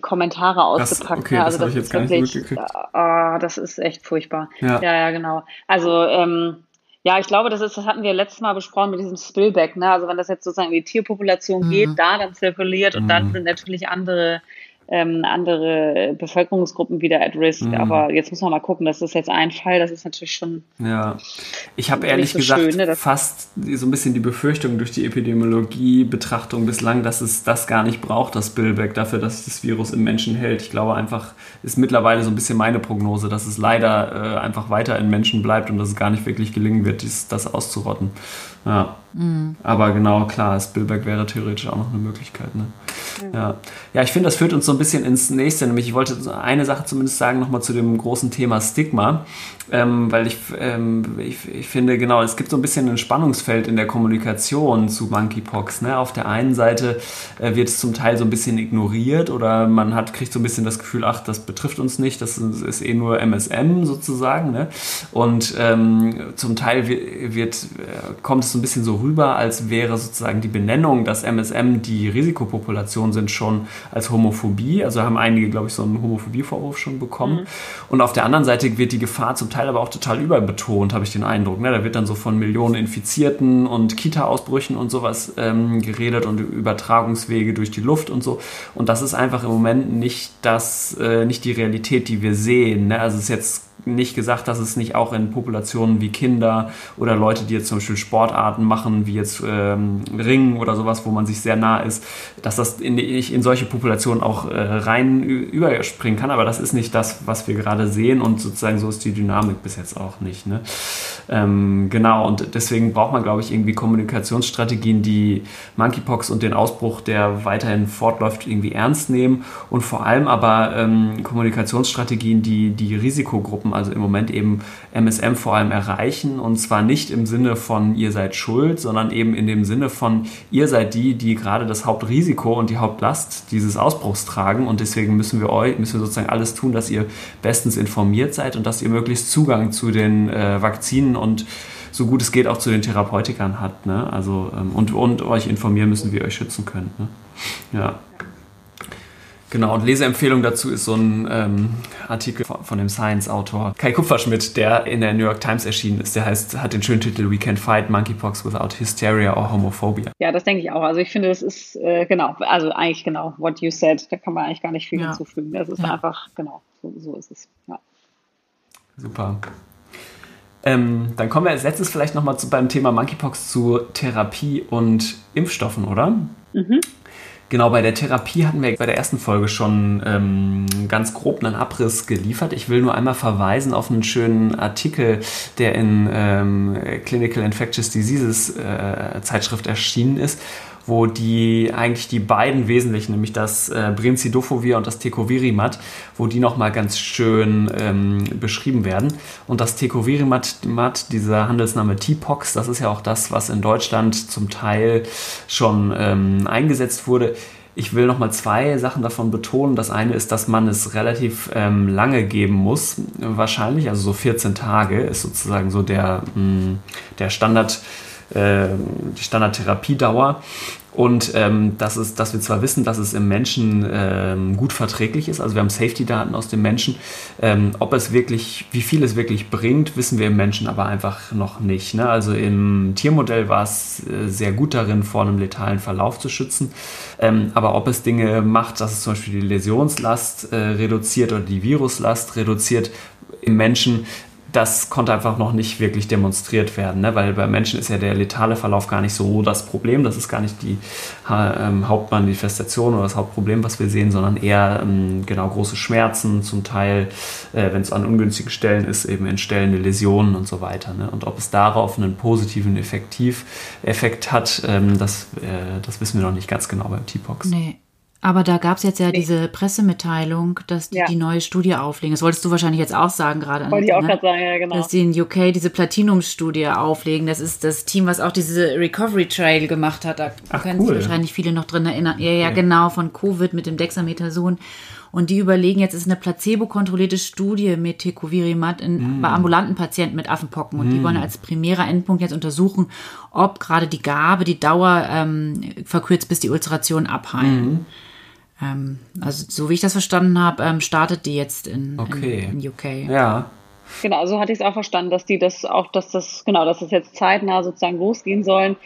Kommentare ausgepackt. Okay, ne? also das, das ist wirklich, oh, das ist echt furchtbar. Ja, ja, ja genau. Also ähm, ja, ich glaube, das ist, das hatten wir letztes Mal besprochen mit diesem Spillback. Ne? Also wenn das jetzt sozusagen in die Tierpopulation mhm. geht, da dann zirkuliert und mhm. dann sind natürlich andere ähm, andere Bevölkerungsgruppen wieder at risk. Mhm. Aber jetzt muss man mal gucken, das ist jetzt ein Fall, das ist natürlich schon. Ja, ich habe ehrlich so gesagt schön, ne, fast so ein bisschen die Befürchtung durch die Epidemiologie-Betrachtung bislang, dass es das gar nicht braucht, das Spillback, dafür, dass das Virus im Menschen hält. Ich glaube einfach, ist mittlerweile so ein bisschen meine Prognose, dass es leider äh, einfach weiter in Menschen bleibt und dass es gar nicht wirklich gelingen wird, dies, das auszurotten. Ja. Mhm. Aber genau, klar, Spillback wäre theoretisch auch noch eine Möglichkeit. Ne? Ja. ja, ich finde, das führt uns so ein bisschen ins nächste. Nämlich, ich wollte eine Sache zumindest sagen, nochmal zu dem großen Thema Stigma. Ähm, weil ich, ähm, ich, ich, finde, genau, es gibt so ein bisschen ein Spannungsfeld in der Kommunikation zu Monkeypox. Ne? Auf der einen Seite äh, wird es zum Teil so ein bisschen ignoriert oder man hat, kriegt so ein bisschen das Gefühl, ach, das betrifft uns nicht, das ist, ist eh nur MSM sozusagen. Ne? Und ähm, zum Teil wird, wird, äh, kommt es so ein bisschen so rüber, als wäre sozusagen die Benennung, dass MSM die Risikopopulation sind, schon als Homophobie. Also haben einige, glaube ich, so einen Homophobievorwurf schon bekommen. Mhm. Und auf der anderen Seite wird die Gefahr zum Teil Teil aber auch total überbetont, habe ich den Eindruck. Ne? Da wird dann so von Millionen Infizierten und Kita-Ausbrüchen und sowas ähm, geredet und Übertragungswege durch die Luft und so. Und das ist einfach im Moment nicht das, äh, nicht die Realität, die wir sehen. Ne? Also es ist jetzt nicht gesagt, dass es nicht auch in Populationen wie Kinder oder Leute, die jetzt zum Beispiel Sportarten machen, wie jetzt ähm, Ringen oder sowas, wo man sich sehr nah ist, dass das in, in solche Populationen auch äh, rein überspringen kann. Aber das ist nicht das, was wir gerade sehen und sozusagen so ist die Dynamik bis jetzt auch nicht. Ne? Ähm, genau, und deswegen braucht man, glaube ich, irgendwie Kommunikationsstrategien, die Monkeypox und den Ausbruch, der weiterhin fortläuft, irgendwie ernst nehmen und vor allem aber ähm, Kommunikationsstrategien, die die Risikogruppen, also im Moment eben MSM vor allem erreichen und zwar nicht im Sinne von ihr seid schuld, sondern eben in dem Sinne von ihr seid die, die gerade das Hauptrisiko und die Hauptlast dieses Ausbruchs tragen und deswegen müssen wir euch, müssen wir sozusagen alles tun, dass ihr bestens informiert seid und dass ihr möglichst Zugang zu den äh, Vakzinen und so gut es geht auch zu den Therapeutikern hat. Ne? Also, ähm, und, und euch informieren müssen, wie ihr euch schützen könnt. Ne? Ja. Genau, und Leseempfehlung dazu ist so ein ähm, Artikel von, von dem Science-Autor Kai Kupferschmidt, der in der New York Times erschienen ist. Der heißt, hat den schönen Titel We Can Fight Monkeypox Without Hysteria or Homophobia. Ja, das denke ich auch. Also ich finde, das ist äh, genau, also eigentlich genau, what you said. Da kann man eigentlich gar nicht viel ja. hinzufügen. Das ist ja. einfach, genau, so, so ist es. Ja. Super. Ähm, dann kommen wir als letztes vielleicht nochmal beim Thema Monkeypox zu Therapie und Impfstoffen, oder? Mhm. Genau, bei der Therapie hatten wir bei der ersten Folge schon ähm, ganz grob einen Abriss geliefert. Ich will nur einmal verweisen auf einen schönen Artikel, der in ähm, Clinical Infectious Diseases äh, Zeitschrift erschienen ist, wo die eigentlich die beiden wesentlichen, nämlich das äh, Brincidofovir und das Tecovirimat, wo die nochmal ganz schön ähm, beschrieben werden. Und das Tecovirimat, dieser Handelsname T-Pox, das ist ja auch das, was in Deutschland zum Teil schon ähm, eingesetzt wurde. Ich will nochmal zwei Sachen davon betonen. Das eine ist, dass man es relativ ähm, lange geben muss, wahrscheinlich. Also so 14 Tage ist sozusagen so der, mh, mm, der Standard, äh, die Standardtherapiedauer. Und ähm, das ist, dass wir zwar wissen, dass es im Menschen ähm, gut verträglich ist, also wir haben Safety-Daten aus dem Menschen, ähm, ob es wirklich, wie viel es wirklich bringt, wissen wir im Menschen aber einfach noch nicht. Ne? Also im Tiermodell war es äh, sehr gut darin, vor einem letalen Verlauf zu schützen. Ähm, aber ob es Dinge macht, dass es zum Beispiel die Läsionslast äh, reduziert oder die Viruslast reduziert, im Menschen das konnte einfach noch nicht wirklich demonstriert werden, ne? weil bei Menschen ist ja der letale Verlauf gar nicht so das Problem. Das ist gar nicht die ähm, Hauptmanifestation oder das Hauptproblem, was wir sehen, sondern eher ähm, genau große Schmerzen, zum Teil, äh, wenn es an ungünstigen Stellen ist, eben entstellende Läsionen und so weiter. Ne? Und ob es darauf einen positiven Effektiv Effekt hat, ähm, das, äh, das wissen wir noch nicht ganz genau beim T-Pox. Nee. Aber da gab es jetzt ja nee. diese Pressemitteilung, dass die ja. die neue Studie auflegen. Das wolltest du wahrscheinlich jetzt auch sagen gerade. Wollte ich auch ne? gerade sagen, ja, genau. Dass sie in UK diese Platinum-Studie auflegen. Das ist das Team, was auch diese Recovery Trail gemacht hat. Da Ach, können cool. sich wahrscheinlich viele noch drin erinnern. Ja, ja, okay. genau, von Covid mit dem Dexamethason. Und die überlegen jetzt, ist eine placebo-kontrollierte Studie mit Tecovirimat in, mm. bei ambulanten Patienten mit Affenpocken. Und mm. die wollen als primärer Endpunkt jetzt untersuchen, ob gerade die Gabe, die Dauer ähm, verkürzt, bis die Ulceration abheilen. Mm. Ähm, also so wie ich das verstanden habe, ähm, startet die jetzt in, okay. in, in UK. Ja. Genau, so hatte ich es auch verstanden, dass die das auch, dass das, genau, dass das jetzt zeitnah sozusagen losgehen sollen.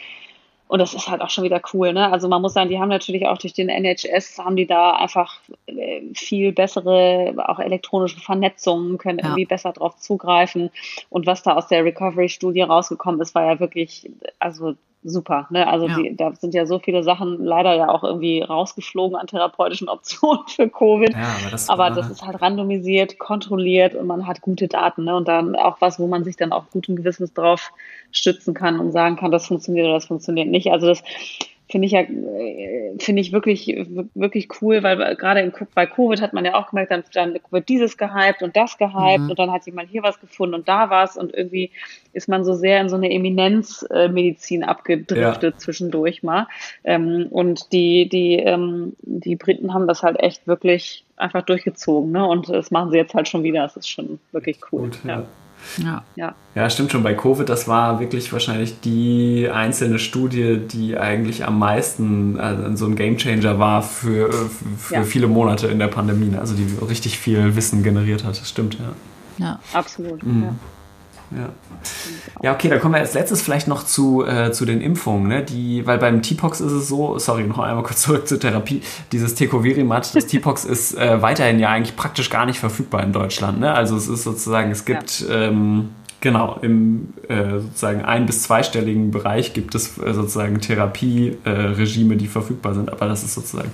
Und das ist halt auch schon wieder cool, ne? Also man muss sagen, die haben natürlich auch durch den NHS, haben die da einfach äh, viel bessere, auch elektronische Vernetzungen, können ja. irgendwie besser drauf zugreifen. Und was da aus der Recovery-Studie rausgekommen ist, war ja wirklich, also super. Ne? Also ja. die, da sind ja so viele Sachen leider ja auch irgendwie rausgeflogen an therapeutischen Optionen für Covid. Ja, aber, das, aber das ist halt randomisiert, kontrolliert und man hat gute Daten. Ne? Und dann auch was, wo man sich dann auch guten Gewissens drauf stützen kann und sagen kann, das funktioniert oder das funktioniert nicht. Also das finde ich ja, äh, finde ich wirklich, wirklich cool, weil gerade in, bei Covid hat man ja auch gemerkt, dann, dann wird dieses gehypt und das gehypt mhm. und dann hat jemand hier was gefunden und da was und irgendwie ist man so sehr in so eine Eminenzmedizin abgedriftet ja. zwischendurch mal. Ähm, und die, die, ähm, die Briten haben das halt echt wirklich einfach durchgezogen, ne? Und das machen sie jetzt halt schon wieder. Das ist schon wirklich cool. Gut, ja. ja. Ja. ja. Ja, stimmt schon. Bei Covid, das war wirklich wahrscheinlich die einzelne Studie, die eigentlich am meisten also so ein Gamechanger war für, für ja. viele Monate in der Pandemie. Also die richtig viel Wissen generiert hat. Das stimmt, ja. Ja, absolut. Mhm. Ja. Ja. ja, okay, dann kommen wir als letztes vielleicht noch zu, äh, zu den Impfungen. Ne? Die, weil beim T-Pox ist es so, sorry, noch einmal kurz zurück zur Therapie, dieses Tecovirimat, das T-Pox ist äh, weiterhin ja eigentlich praktisch gar nicht verfügbar in Deutschland. Ne? Also es ist sozusagen, es gibt... Ja. Ähm, Genau, im äh, sozusagen ein- bis zweistelligen Bereich gibt es äh, sozusagen Therapieregime, äh, die verfügbar sind, aber das ist sozusagen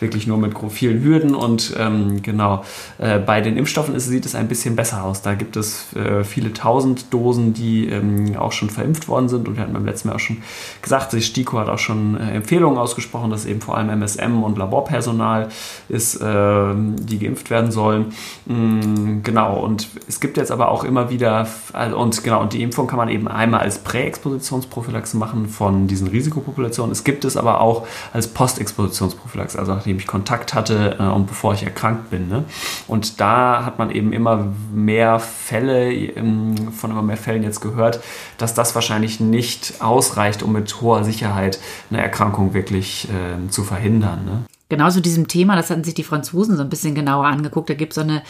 wirklich nur mit vielen Hürden und ähm, genau, äh, bei den Impfstoffen ist, sieht es ein bisschen besser aus. Da gibt es äh, viele tausend Dosen, die ähm, auch schon verimpft worden sind und wir hatten beim letzten Mal auch schon gesagt, die STIKO hat auch schon äh, Empfehlungen ausgesprochen, dass eben vor allem MSM und Laborpersonal ist, ähm, die geimpft werden sollen. Mm, genau, und es gibt jetzt aber auch immer wieder, also und genau, und die Impfung kann man eben einmal als Präexpositionsprophylaxe machen von diesen Risikopopulationen. Es gibt es aber auch als Postexpositionsprophylaxe, also nachdem ich Kontakt hatte äh, und bevor ich erkrankt bin. Ne? Und da hat man eben immer mehr Fälle, ähm, von immer mehr Fällen jetzt gehört, dass das wahrscheinlich nicht ausreicht, um mit hoher Sicherheit eine Erkrankung wirklich äh, zu verhindern. Ne? Genau zu diesem Thema, das hatten sich die Franzosen so ein bisschen genauer angeguckt. Da gibt es so eine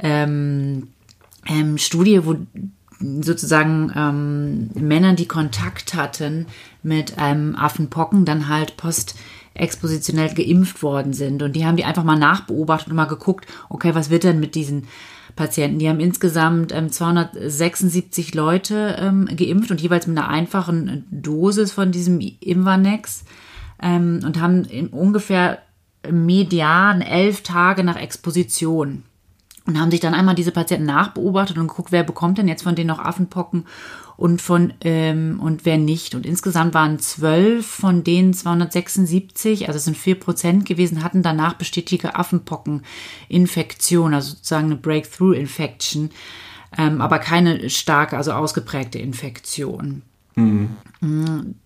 ähm, ähm, Studie, wo sozusagen ähm, Männern, die Kontakt hatten mit einem Affenpocken, dann halt postexpositionell geimpft worden sind. Und die haben die einfach mal nachbeobachtet und mal geguckt, okay, was wird denn mit diesen Patienten? Die haben insgesamt ähm, 276 Leute ähm, geimpft und jeweils mit einer einfachen Dosis von diesem Imvanex ähm, und haben ungefähr median elf Tage nach Exposition und haben sich dann einmal diese Patienten nachbeobachtet und geguckt, wer bekommt denn jetzt von denen noch Affenpocken und von ähm, und wer nicht. Und insgesamt waren zwölf von denen 276, also es sind vier Prozent gewesen, hatten danach bestätigte Affenpockeninfektion, also sozusagen eine Breakthrough-Infection, ähm, aber keine starke, also ausgeprägte Infektion. Mhm.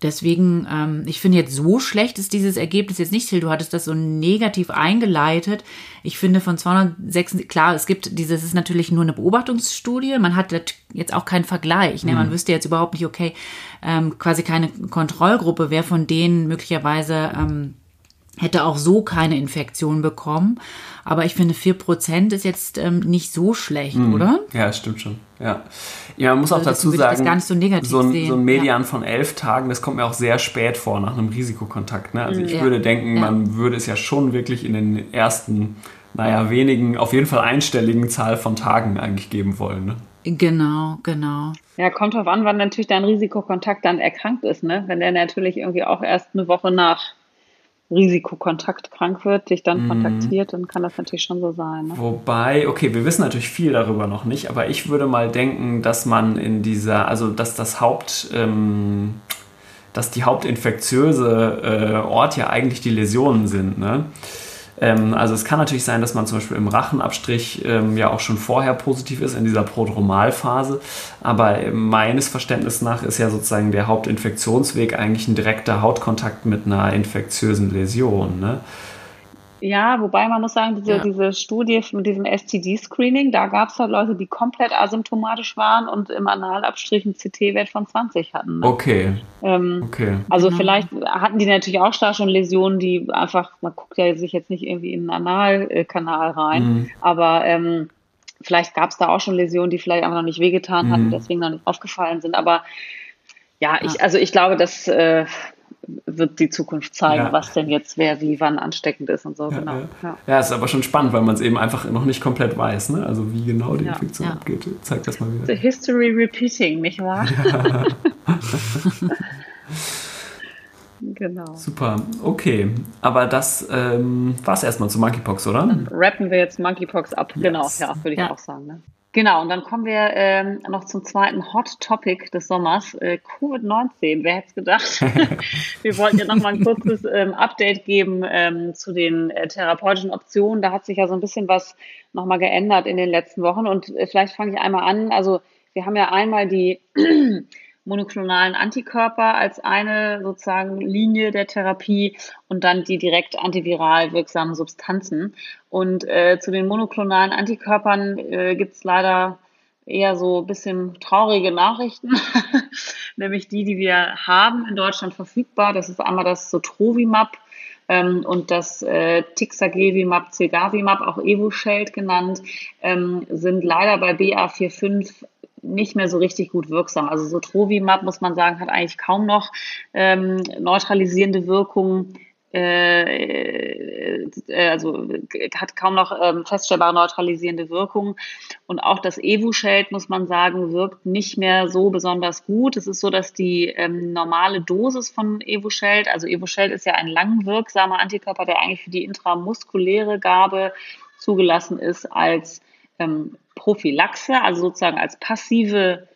Deswegen, ähm, ich finde jetzt so schlecht ist dieses Ergebnis jetzt nicht, Till. Du hattest das so negativ eingeleitet. Ich finde von 206, klar, es gibt dieses, es ist natürlich nur eine Beobachtungsstudie. Man hat jetzt auch keinen Vergleich. Ne? Man mhm. wüsste jetzt überhaupt nicht, okay, ähm, quasi keine Kontrollgruppe, wer von denen möglicherweise ähm, hätte auch so keine Infektion bekommen. Aber ich finde, 4% ist jetzt ähm, nicht so schlecht, mhm. oder? Ja, stimmt schon. Ja, ja man muss auch also dazu sagen, gar nicht so, negativ so, ein, sehen. so ein Median ja. von elf Tagen, das kommt mir auch sehr spät vor nach einem Risikokontakt. Ne? Also ich ja. würde denken, ja. man würde es ja schon wirklich in den ersten, naja, wenigen, auf jeden Fall einstelligen Zahl von Tagen eigentlich geben wollen. Ne? Genau, genau. Ja, kommt drauf an, wann natürlich dein Risikokontakt dann erkrankt ist, ne? Wenn der natürlich irgendwie auch erst eine Woche nach Risikokontakt krank wird, dich dann mhm. kontaktiert, dann kann das natürlich schon so sein. Ne? Wobei, okay, wir wissen natürlich viel darüber noch nicht, aber ich würde mal denken, dass man in dieser, also dass das Haupt, ähm, dass die hauptinfektiöse äh, Ort ja eigentlich die Läsionen sind. Ne? Ähm, also es kann natürlich sein, dass man zum Beispiel im Rachenabstrich ähm, ja auch schon vorher positiv ist in dieser Prodromalphase. Aber meines Verständnisses nach ist ja sozusagen der Hauptinfektionsweg eigentlich ein direkter Hautkontakt mit einer infektiösen Läsion. Ne? Ja, wobei man muss sagen, diese, ja. diese Studie mit diesem STD-Screening, da gab es halt Leute, die komplett asymptomatisch waren und im Analabstrich einen CT-Wert von 20 hatten. Ne? Okay. Ähm, okay. Also mhm. vielleicht hatten die natürlich auch da schon Läsionen, die einfach, man guckt ja sich jetzt nicht irgendwie in den Analkanal rein, mhm. aber ähm, vielleicht gab es da auch schon Läsionen, die vielleicht einfach noch nicht wehgetan hatten, mhm. deswegen noch nicht aufgefallen sind. Aber ja, ich, also ich glaube, dass äh, wird die Zukunft zeigen, ja. was denn jetzt wer wie wann ansteckend ist und so. Ja, genau. Ja. ja, ist aber schon spannend, weil man es eben einfach noch nicht komplett weiß, ne? Also wie genau die Infektion abgeht. Zeigt das mal wieder. The history repeating, nicht wahr? genau. Super, okay. Aber das ähm, war es erstmal zu Monkeypox, oder? Dann rappen wir jetzt Monkeypox ab. Yes. Genau, ja, würde ich auch sagen. Ne? Genau, und dann kommen wir ähm, noch zum zweiten Hot Topic des Sommers, äh, Covid-19. Wer hätte es gedacht? wir wollten ja noch mal ein kurzes ähm, Update geben ähm, zu den äh, therapeutischen Optionen. Da hat sich ja so ein bisschen was noch mal geändert in den letzten Wochen. Und äh, vielleicht fange ich einmal an. Also wir haben ja einmal die monoklonalen Antikörper als eine sozusagen Linie der Therapie und dann die direkt antiviral wirksamen Substanzen. Und äh, zu den monoklonalen Antikörpern äh, gibt es leider eher so ein bisschen traurige Nachrichten, nämlich die, die wir haben in Deutschland verfügbar. Das ist einmal das Sotrovimab ähm, und das äh, Tixagevimab, Cegavimab, auch Evusheld genannt, ähm, sind leider bei BA45 nicht mehr so richtig gut wirksam. Also so Trovimab, muss man sagen, hat eigentlich kaum noch ähm, neutralisierende Wirkungen. Äh, äh, also hat kaum noch ähm, feststellbare neutralisierende Wirkung. Und auch das Evusheld, muss man sagen, wirkt nicht mehr so besonders gut. Es ist so, dass die ähm, normale Dosis von Evusheld, also Evusheld ist ja ein langwirksamer Antikörper, der eigentlich für die intramuskuläre Gabe zugelassen ist als ähm, Prophylaxe, also sozusagen als passive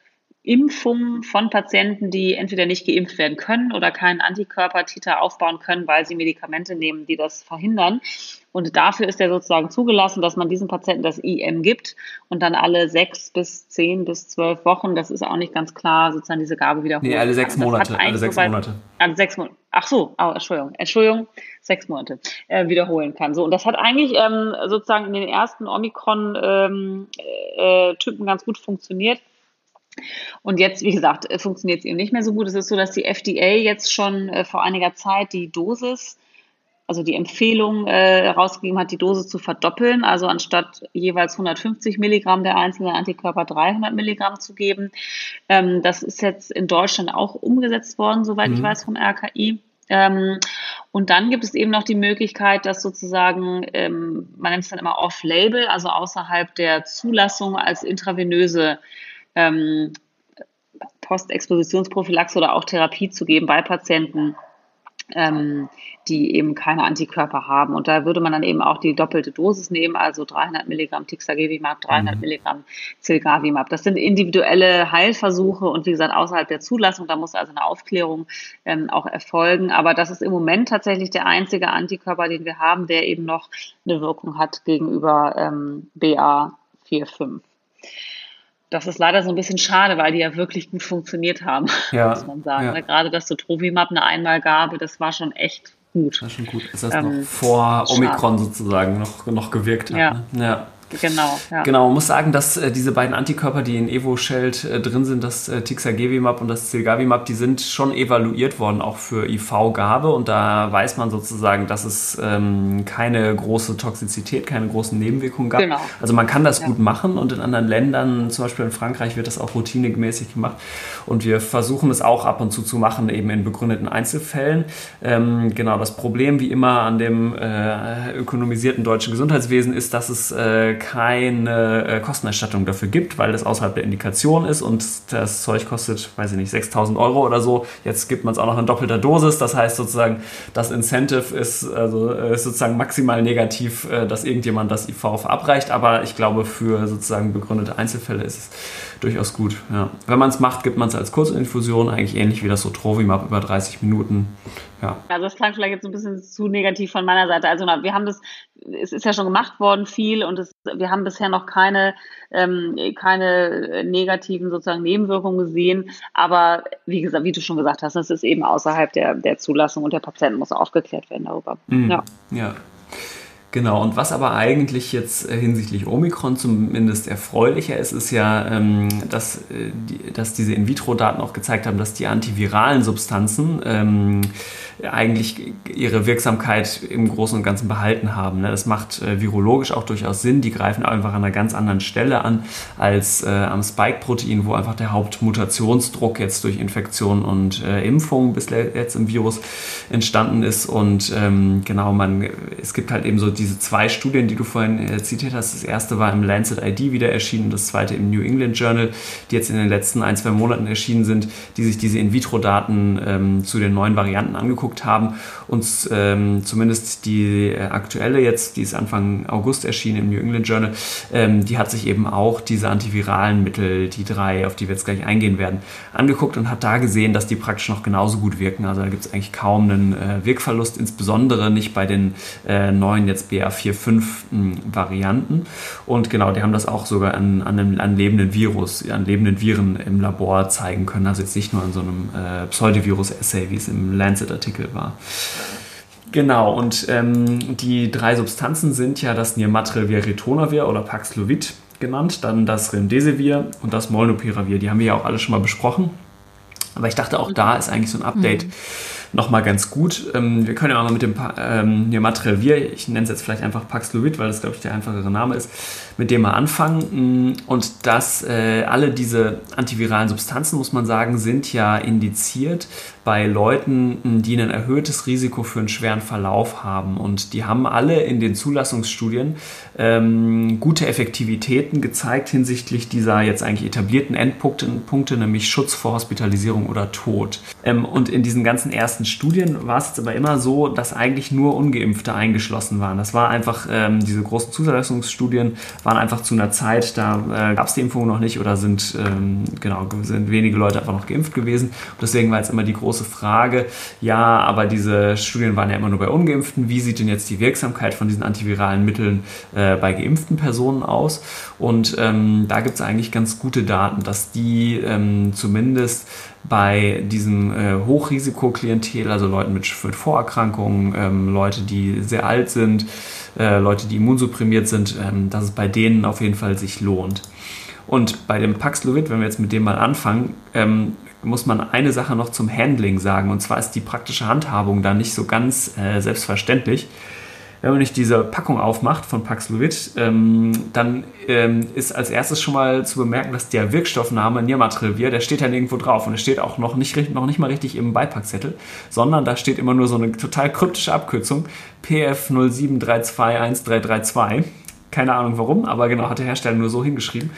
Impfung von Patienten, die entweder nicht geimpft werden können oder keinen Antikörpertiter aufbauen können, weil sie Medikamente nehmen, die das verhindern. Und dafür ist er sozusagen zugelassen, dass man diesen Patienten das IM gibt und dann alle sechs bis zehn bis zwölf Wochen, das ist auch nicht ganz klar, sozusagen diese Gabe wiederholen. Nee, alle sechs Monate. Alle sechs Monate. Alle sechs Monate. Ach so, oh, Entschuldigung, Entschuldigung, sechs Monate äh, wiederholen kann. So und das hat eigentlich ähm, sozusagen in den ersten Omikron-Typen ähm, äh, ganz gut funktioniert. Und jetzt, wie gesagt, äh, funktioniert es eben nicht mehr so gut. Es ist so, dass die FDA jetzt schon äh, vor einiger Zeit die Dosis also die Empfehlung äh, herausgegeben hat, die Dose zu verdoppeln, also anstatt jeweils 150 Milligramm der einzelnen Antikörper 300 Milligramm zu geben. Ähm, das ist jetzt in Deutschland auch umgesetzt worden, soweit mhm. ich weiß, vom RKI. Ähm, und dann gibt es eben noch die Möglichkeit, dass sozusagen, ähm, man nennt es dann immer off-label, also außerhalb der Zulassung als intravenöse ähm, Postexpositionsprophylaxe oder auch Therapie zu geben bei Patienten, ähm, die eben keine Antikörper haben. Und da würde man dann eben auch die doppelte Dosis nehmen, also 300 Milligramm Tixagevimab, 300 mhm. Milligramm Zilgavimab. Das sind individuelle Heilversuche und wie gesagt außerhalb der Zulassung. Da muss also eine Aufklärung ähm, auch erfolgen. Aber das ist im Moment tatsächlich der einzige Antikörper, den wir haben, der eben noch eine Wirkung hat gegenüber ähm, BA45 das ist leider so ein bisschen schade, weil die ja wirklich gut funktioniert haben, ja, muss man sagen. Ja. Gerade das Sotrovimab eine Einmalgabe, das war schon echt gut. Das war schon gut. Das heißt ähm, noch vor Omikron schade. sozusagen noch, noch gewirkt hat. Ja. Ne? ja. Genau, ja. Genau, man muss sagen, dass äh, diese beiden Antikörper, die in Evo-Sheld äh, drin sind, das äh, Tixagevimab und das Zilgavimab, die sind schon evaluiert worden, auch für IV-Gabe. Und da weiß man sozusagen, dass es ähm, keine große Toxizität, keine großen Nebenwirkungen gab. Genau. Also man kann das ja. gut machen und in anderen Ländern, zum Beispiel in Frankreich, wird das auch routinemäßig gemacht. Und wir versuchen es auch ab und zu zu machen, eben in begründeten Einzelfällen. Ähm, genau, das Problem, wie immer an dem äh, ökonomisierten deutschen Gesundheitswesen, ist, dass es äh, keine äh, Kostenerstattung dafür gibt, weil das außerhalb der Indikation ist und das Zeug kostet, weiß ich nicht, 6000 Euro oder so. Jetzt gibt man es auch noch in doppelter Dosis. Das heißt sozusagen, das Incentive ist, also, äh, ist sozusagen maximal negativ, äh, dass irgendjemand das IV verabreicht. Aber ich glaube, für sozusagen begründete Einzelfälle ist es durchaus gut. Ja. Wenn man es macht, gibt man es als Kurzinfusion, eigentlich ähnlich wie das so Trovimab über 30 Minuten. Ja. Also das klang vielleicht jetzt ein bisschen zu negativ von meiner Seite. Also wir haben das, es ist ja schon gemacht worden viel und es, wir haben bisher noch keine, ähm, keine negativen sozusagen Nebenwirkungen gesehen. Aber wie gesagt, wie du schon gesagt hast, es ist eben außerhalb der, der Zulassung und der Patienten muss aufgeklärt werden darüber. Mhm. Ja. ja. Genau, und was aber eigentlich jetzt äh, hinsichtlich Omikron zumindest erfreulicher ist, ist ja, ähm, dass, äh, dass diese In-vitro-Daten auch gezeigt haben, dass die antiviralen Substanzen ähm, eigentlich ihre Wirksamkeit im Großen und Ganzen behalten haben. Ne? Das macht äh, virologisch auch durchaus Sinn. Die greifen einfach an einer ganz anderen Stelle an als äh, am Spike-Protein, wo einfach der Hauptmutationsdruck jetzt durch Infektion und äh, Impfung bis jetzt im Virus entstanden ist. Und ähm, genau, man, es gibt halt eben so diese zwei Studien, die du vorhin zitiert hast. Das erste war im Lancet ID wieder erschienen, das zweite im New England Journal, die jetzt in den letzten ein, zwei Monaten erschienen sind, die sich diese In-vitro-Daten ähm, zu den neuen Varianten angeguckt angeguckt haben. Uns ähm, zumindest die äh, aktuelle jetzt, die ist Anfang August erschienen im New England Journal, ähm, die hat sich eben auch diese antiviralen Mittel, die drei, auf die wir jetzt gleich eingehen werden, angeguckt und hat da gesehen, dass die praktisch noch genauso gut wirken. Also da gibt es eigentlich kaum einen äh, Wirkverlust, insbesondere nicht bei den äh, neuen jetzt BA4-5 hm, Varianten. Und genau, die haben das auch sogar an, an, einem, an lebenden Virus, an lebenden Viren im Labor zeigen können. Also jetzt nicht nur an so einem äh, Pseudovirus-Essay, wie es im Lancet-Artikel Artikel war. Genau, und ähm, die drei Substanzen sind ja das Nirmatrelvir-Ritonavir oder Paxlovid genannt, dann das Remdesivir und das Molnupiravir. Die haben wir ja auch alle schon mal besprochen. Aber ich dachte, auch da ist eigentlich so ein Update mhm. nochmal ganz gut. Ähm, wir können ja auch noch mit dem ähm, Nirmatrelvir, ich nenne es jetzt vielleicht einfach Paxlovid, weil das, glaube ich, der einfachere Name ist, mit dem mal anfangen. Mm, und dass äh, alle diese antiviralen Substanzen, muss man sagen, sind ja indiziert bei Leuten, mm, die ein erhöhtes Risiko für einen schweren Verlauf haben. Und die haben alle in den Zulassungsstudien ähm, gute Effektivitäten gezeigt hinsichtlich dieser jetzt eigentlich etablierten Endpunkte, Punkte, nämlich Schutz vor Hospitalisierung oder Tod. Ähm, und in diesen ganzen ersten Studien war es jetzt aber immer so, dass eigentlich nur Ungeimpfte eingeschlossen waren. Das war einfach ähm, diese großen Zulassungsstudien waren einfach zu einer Zeit, da äh, gab es die Impfung noch nicht oder sind, ähm, genau, sind wenige Leute einfach noch geimpft gewesen. Und deswegen war jetzt immer die große Frage, ja, aber diese Studien waren ja immer nur bei Ungeimpften. Wie sieht denn jetzt die Wirksamkeit von diesen antiviralen Mitteln äh, bei geimpften Personen aus? Und ähm, da gibt es eigentlich ganz gute Daten, dass die ähm, zumindest bei diesem äh, Hochrisikoklientel, also Leuten mit, mit Vorerkrankungen, ähm, Leute, die sehr alt sind, äh, Leute, die immunsupprimiert sind, ähm, dass es bei denen auf jeden Fall sich lohnt. Und bei dem Paxlovid, wenn wir jetzt mit dem mal anfangen, ähm, muss man eine Sache noch zum Handling sagen. Und zwar ist die praktische Handhabung da nicht so ganz äh, selbstverständlich wenn man nicht diese Packung aufmacht von Paxlovid, ähm, dann ähm, ist als erstes schon mal zu bemerken, dass der Wirkstoffname Nirmatrelvir, der steht dann irgendwo drauf und der steht auch noch nicht, noch nicht mal richtig im Beipackzettel, sondern da steht immer nur so eine total kryptische Abkürzung PF07321332. Keine Ahnung warum, aber genau, hat der Hersteller nur so hingeschrieben.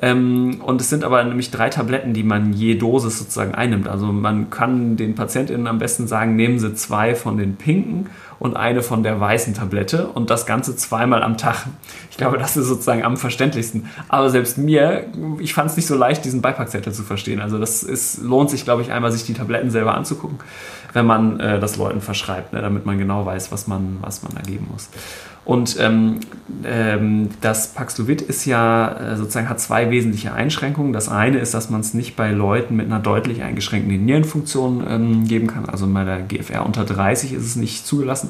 Ähm, und es sind aber nämlich drei Tabletten, die man je Dosis sozusagen einnimmt. Also man kann den PatientInnen am besten sagen, nehmen Sie zwei von den pinken und eine von der weißen Tablette und das Ganze zweimal am Tag. Ich glaube, das ist sozusagen am verständlichsten. Aber selbst mir, ich fand es nicht so leicht, diesen Beipackzettel zu verstehen. Also das ist, lohnt sich, glaube ich, einmal sich die Tabletten selber anzugucken, wenn man äh, das Leuten verschreibt, ne, damit man genau weiß, was man, was man ergeben muss. Und ähm, ähm, das Paxlovid ist ja äh, sozusagen hat zwei wesentliche Einschränkungen. Das eine ist, dass man es nicht bei Leuten mit einer deutlich eingeschränkten Nierenfunktion ähm, geben kann. Also bei der GFR unter 30 ist es nicht zugelassen.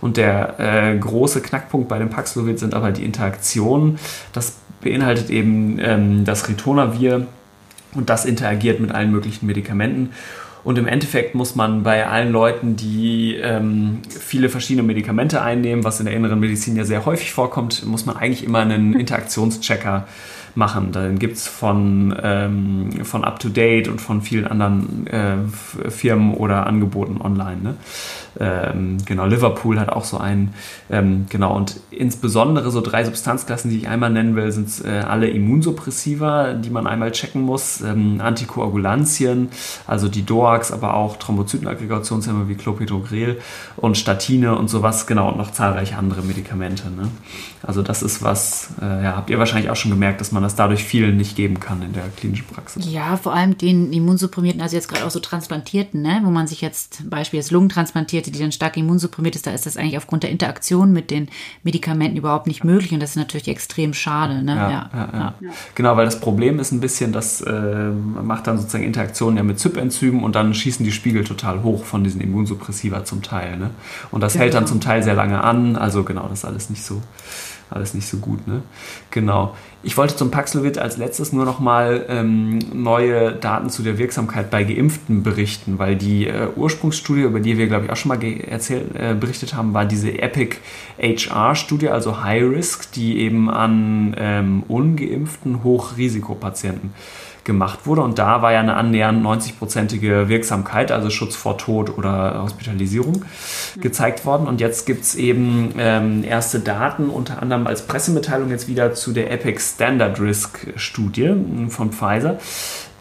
Und der äh, große Knackpunkt bei dem Paxlovid sind aber die Interaktionen. Das beinhaltet eben ähm, das Ritonavir und das interagiert mit allen möglichen Medikamenten. Und im Endeffekt muss man bei allen Leuten, die ähm, viele verschiedene Medikamente einnehmen, was in der inneren Medizin ja sehr häufig vorkommt, muss man eigentlich immer einen Interaktionschecker machen. Dann gibt es von, ähm, von UpToDate und von vielen anderen äh, Firmen oder Angeboten online. Ne? Ähm, genau, Liverpool hat auch so einen. Ähm, genau, und insbesondere so drei Substanzklassen, die ich einmal nennen will, sind äh, alle Immunsuppressiva, die man einmal checken muss. Ähm, Antikoagulantien, also die DOA DOACs, aber auch Thrombozytenaggregationshemmer wie Clopidogrel und Statine und sowas, genau, und noch zahlreiche andere Medikamente. Ne? Also das ist was, äh, ja, habt ihr wahrscheinlich auch schon gemerkt, dass man das dadurch vielen nicht geben kann in der klinischen Praxis. Ja, vor allem den Immunsupprimierten, also jetzt gerade auch so Transplantierten, ne? wo man sich jetzt, Beispiel jetzt Lungentransplantierte, die dann stark immunsupprimiert ist, da ist das eigentlich aufgrund der Interaktion mit den Medikamenten überhaupt nicht möglich und das ist natürlich extrem schade. Ne? Ja, ja, ja. ja. Genau, weil das Problem ist ein bisschen, das äh, macht dann sozusagen Interaktionen ja mit ZYP-Enzymen und dann schießen die Spiegel total hoch von diesen Immunsuppressiva zum Teil. Ne? Und das genau. hält dann zum Teil sehr lange an. Also genau, das ist alles nicht so alles nicht so gut. Ne? Genau. Ich wollte zum Paxlovid als letztes nur noch mal ähm, neue Daten zu der Wirksamkeit bei Geimpften berichten, weil die äh, Ursprungsstudie, über die wir glaube ich auch schon mal erzählt, äh, berichtet haben, war diese Epic HR-Studie, also High Risk, die eben an ähm, ungeimpften Hochrisikopatienten gemacht wurde. Und da war ja eine annähernd 90-prozentige Wirksamkeit, also Schutz vor Tod oder Hospitalisierung, gezeigt worden. Und jetzt gibt es eben ähm, erste Daten, unter anderem als Pressemitteilung jetzt wieder zu der EPIC Standard Risk Studie von Pfizer,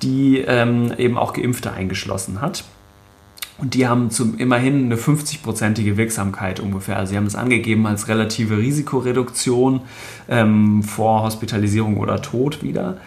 die ähm, eben auch Geimpfte eingeschlossen hat. Und die haben zum, immerhin eine 50-prozentige Wirksamkeit ungefähr. Also sie haben es angegeben als relative Risikoreduktion ähm, vor Hospitalisierung oder Tod wieder.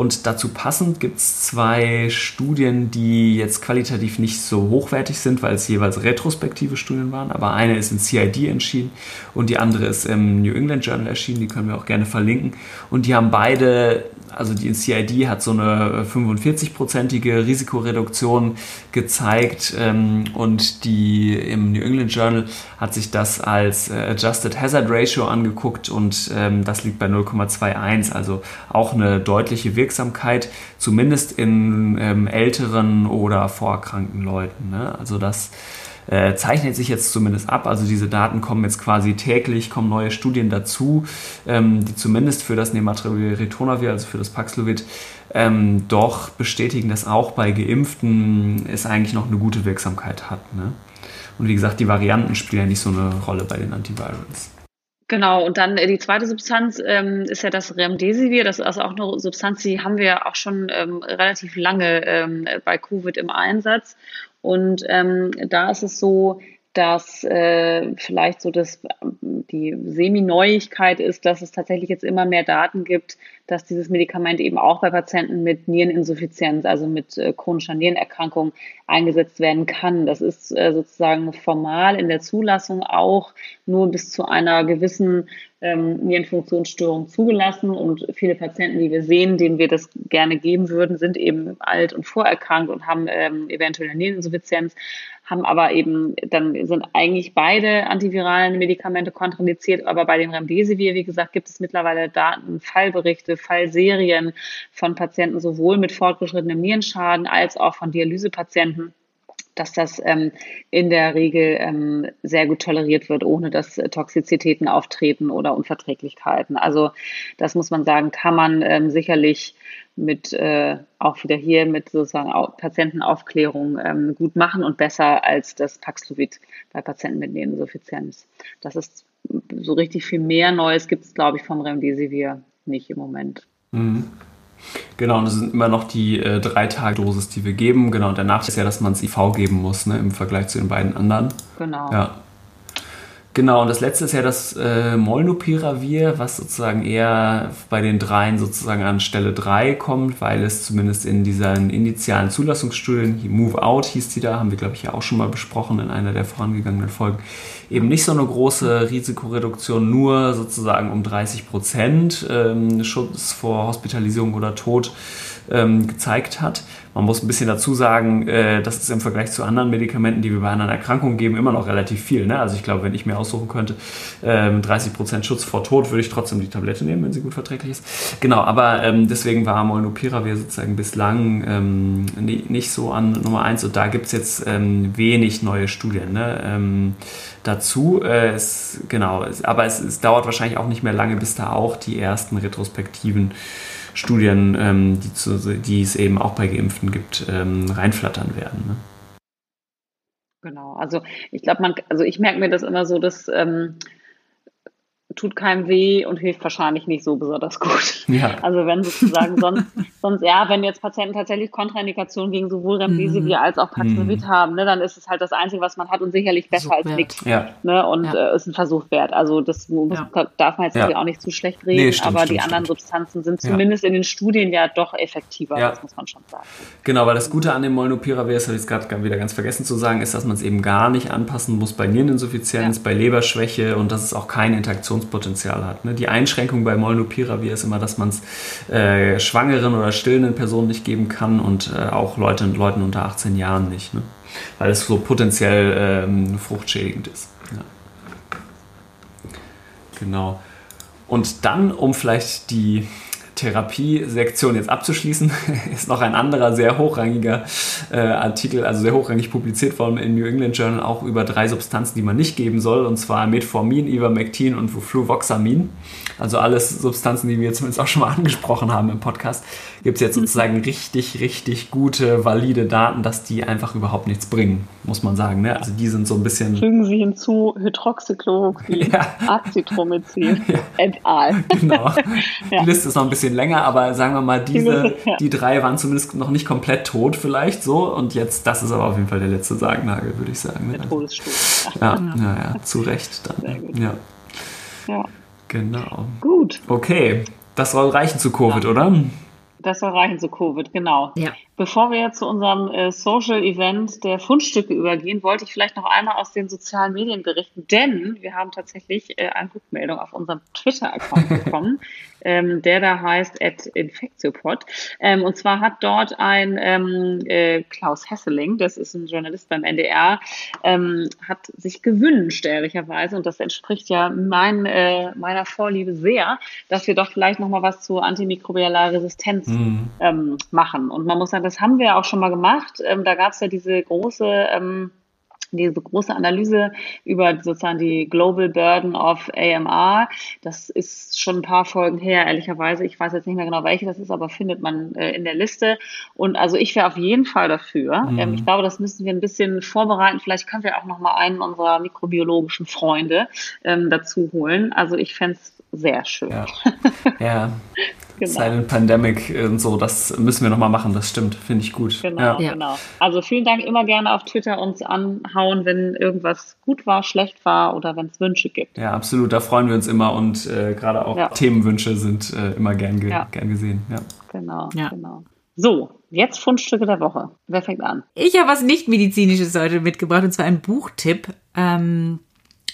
Und dazu passend gibt es zwei Studien, die jetzt qualitativ nicht so hochwertig sind, weil es jeweils retrospektive Studien waren. Aber eine ist in CID entschieden und die andere ist im New England Journal erschienen. Die können wir auch gerne verlinken. Und die haben beide also die CID hat so eine 45-prozentige Risikoreduktion gezeigt ähm, und die im New England Journal hat sich das als äh, Adjusted Hazard Ratio angeguckt und ähm, das liegt bei 0,21, also auch eine deutliche Wirksamkeit, zumindest in ähm, älteren oder vorerkrankten Leuten. Ne? Also das äh, zeichnet sich jetzt zumindest ab. Also diese Daten kommen jetzt quasi täglich, kommen neue Studien dazu, ähm, die zumindest für das Nematrelritonavir, also für das Paxlovid, ähm, doch bestätigen, dass auch bei Geimpften es eigentlich noch eine gute Wirksamkeit hat. Ne? Und wie gesagt, die Varianten spielen ja nicht so eine Rolle bei den Antivirals. Genau, und dann äh, die zweite Substanz ähm, ist ja das Remdesivir. Das ist also auch eine Substanz, die haben wir auch schon ähm, relativ lange ähm, bei Covid im Einsatz. Und ähm, da ist es so, dass äh, vielleicht so das, die Semi-Neuigkeit ist, dass es tatsächlich jetzt immer mehr Daten gibt, dass dieses Medikament eben auch bei Patienten mit Niereninsuffizienz, also mit äh, chronischer Nierenerkrankung eingesetzt werden kann. Das ist äh, sozusagen formal in der Zulassung auch nur bis zu einer gewissen ähm, Nierenfunktionsstörung zugelassen. Und viele Patienten, die wir sehen, denen wir das gerne geben würden, sind eben alt und vorerkrankt und haben ähm, eventuell eine Niereninsuffizienz haben aber eben, dann sind eigentlich beide antiviralen Medikamente kontraindiziert, aber bei dem Remdesivir, wie gesagt, gibt es mittlerweile Daten, Fallberichte, Fallserien von Patienten sowohl mit fortgeschrittenem Nierenschaden als auch von Dialysepatienten dass das ähm, in der Regel ähm, sehr gut toleriert wird, ohne dass äh, Toxizitäten auftreten oder Unverträglichkeiten. Also das muss man sagen, kann man ähm, sicherlich mit äh, auch wieder hier mit sozusagen Patientenaufklärung ähm, gut machen und besser als das Paxlovid bei Patienten mit Niereninsuffizienz. Das ist so richtig viel mehr Neues gibt es, glaube ich, vom Remdesivir nicht im Moment. Mhm. Genau, und das sind immer noch die äh, drei Tage Dosis, die wir geben. Genau, und der Nachteil ist ja, dass man es IV geben muss, ne, im Vergleich zu den beiden anderen. Genau. Ja. Genau, und das letzte ist ja das äh, Molnupiravir, was sozusagen eher bei den dreien sozusagen an Stelle 3 kommt, weil es zumindest in diesen initialen Zulassungsstudien, Move Out hieß die da, haben wir glaube ich ja auch schon mal besprochen in einer der vorangegangenen Folgen, eben nicht so eine große Risikoreduktion, nur sozusagen um 30 Prozent ähm, Schutz vor Hospitalisierung oder Tod ähm, gezeigt hat. Man muss ein bisschen dazu sagen, äh, das ist im Vergleich zu anderen Medikamenten, die wir bei anderen Erkrankungen geben, immer noch relativ viel. Ne? Also ich glaube, wenn ich mir aussuchen könnte, äh, 30% Schutz vor Tod, würde ich trotzdem die Tablette nehmen, wenn sie gut verträglich ist. Genau, aber ähm, deswegen war Molnupiravir sozusagen bislang ähm, nicht so an Nummer eins und da gibt es jetzt ähm, wenig neue Studien ne? ähm, dazu. Äh, es, genau, es, aber es, es dauert wahrscheinlich auch nicht mehr lange, bis da auch die ersten retrospektiven Studien, ähm, die, zu, die, es eben auch bei Geimpften gibt, ähm, reinflattern werden. Ne? Genau, also ich glaube, man, also ich merke mir das immer so, dass ähm, tut keinem weh und hilft wahrscheinlich nicht so besonders gut. Ja. Also wenn sozusagen sonst, sonst ja, wenn jetzt Patienten tatsächlich Kontraindikationen gegen sowohl Remdesivir mhm. als auch Paxlovid mhm. haben, ne, dann ist es halt das Einzige, was man hat und sicherlich besser als nichts. Ja. Ne, und ja. äh, ist ein Versuch wert. Also das muss, ja. darf man jetzt ja. auch nicht zu schlecht reden, nee, stimmt, aber stimmt, die stimmt. anderen Substanzen sind zumindest in den Studien ja doch effektiver, das muss man schon sagen. Genau, weil das Gute an dem Molnupiravir, das habe ich jetzt gerade wieder ganz vergessen zu sagen, ist, dass man es eben gar nicht anpassen muss bei Niereninsuffizienz, bei Leberschwäche und dass es auch keine Interaktion Infektionspotenzial hat. Ne? Die Einschränkung bei Molnupiravir ist immer, dass man es äh, schwangeren oder stillenden Personen nicht geben kann und äh, auch Leute, Leuten unter 18 Jahren nicht, ne? weil es so potenziell ähm, fruchtschädigend ist. Genau. Und dann, um vielleicht die Therapiesektion jetzt abzuschließen, ist noch ein anderer sehr hochrangiger äh, Artikel, also sehr hochrangig publiziert worden im New England Journal, auch über drei Substanzen, die man nicht geben soll, und zwar Metformin, Ivermectin und Fluvoxamin. Also alles Substanzen, die wir zumindest auch schon mal angesprochen haben im Podcast, gibt es jetzt sozusagen richtig, richtig gute, valide Daten, dass die einfach überhaupt nichts bringen, muss man sagen. Ne? Also die sind so ein bisschen... Fügen Sie hinzu Hydroxychloroquin, ja. Azithromycin ja. et al. Genau. ja. Die Liste ist noch ein bisschen länger, aber sagen wir mal, diese, die drei waren zumindest noch nicht komplett tot vielleicht so und jetzt, das ist aber auf jeden Fall der letzte Sargnagel, würde ich sagen. Ne? Der Todesstoß. Ja, ja, ja, zu Recht dann. Sehr gut. Ja. ja. Genau. Gut. Okay, das soll reichen zu Covid, ja. oder? Das soll reichen zu Covid, genau. Ja. Bevor wir zu unserem äh, Social Event der Fundstücke übergehen, wollte ich vielleicht noch einmal aus den sozialen Medien berichten, denn wir haben tatsächlich äh, eine Rückmeldung auf unserem Twitter-Account bekommen, ähm, der da heißt at Infectiopod. Ähm, und zwar hat dort ein ähm, äh, Klaus Hesseling, das ist ein Journalist beim NDR, ähm, hat sich gewünscht, ehrlicherweise, und das entspricht ja mein, äh, meiner Vorliebe sehr, dass wir doch vielleicht nochmal was zu antimikrobieller Resistenz mhm. ähm, machen. Und man muss sagen, das haben wir auch schon mal gemacht. Ähm, da gab es ja diese große ähm, diese große Analyse über sozusagen die Global Burden of AMR. Das ist schon ein paar Folgen her, ehrlicherweise. Ich weiß jetzt nicht mehr genau, welche das ist, aber findet man äh, in der Liste. Und also ich wäre auf jeden Fall dafür. Mhm. Ähm, ich glaube, das müssen wir ein bisschen vorbereiten. Vielleicht können wir auch noch mal einen unserer mikrobiologischen Freunde ähm, dazu holen. Also ich fände es sehr schön. Ja. ja. Genau. Silent Pandemic und so, das müssen wir nochmal machen, das stimmt, finde ich gut. Genau, ja. genau. Also vielen Dank, immer gerne auf Twitter uns anhauen, wenn irgendwas gut war, schlecht war oder wenn es Wünsche gibt. Ja, absolut, da freuen wir uns immer und äh, gerade auch ja. Themenwünsche sind äh, immer gern, ge ja. gern gesehen. Ja. Genau, genau. So, jetzt Fundstücke der Woche. Wer fängt an? Ich habe was nicht medizinisches heute mitgebracht und zwar ein Buchtipp. Ähm,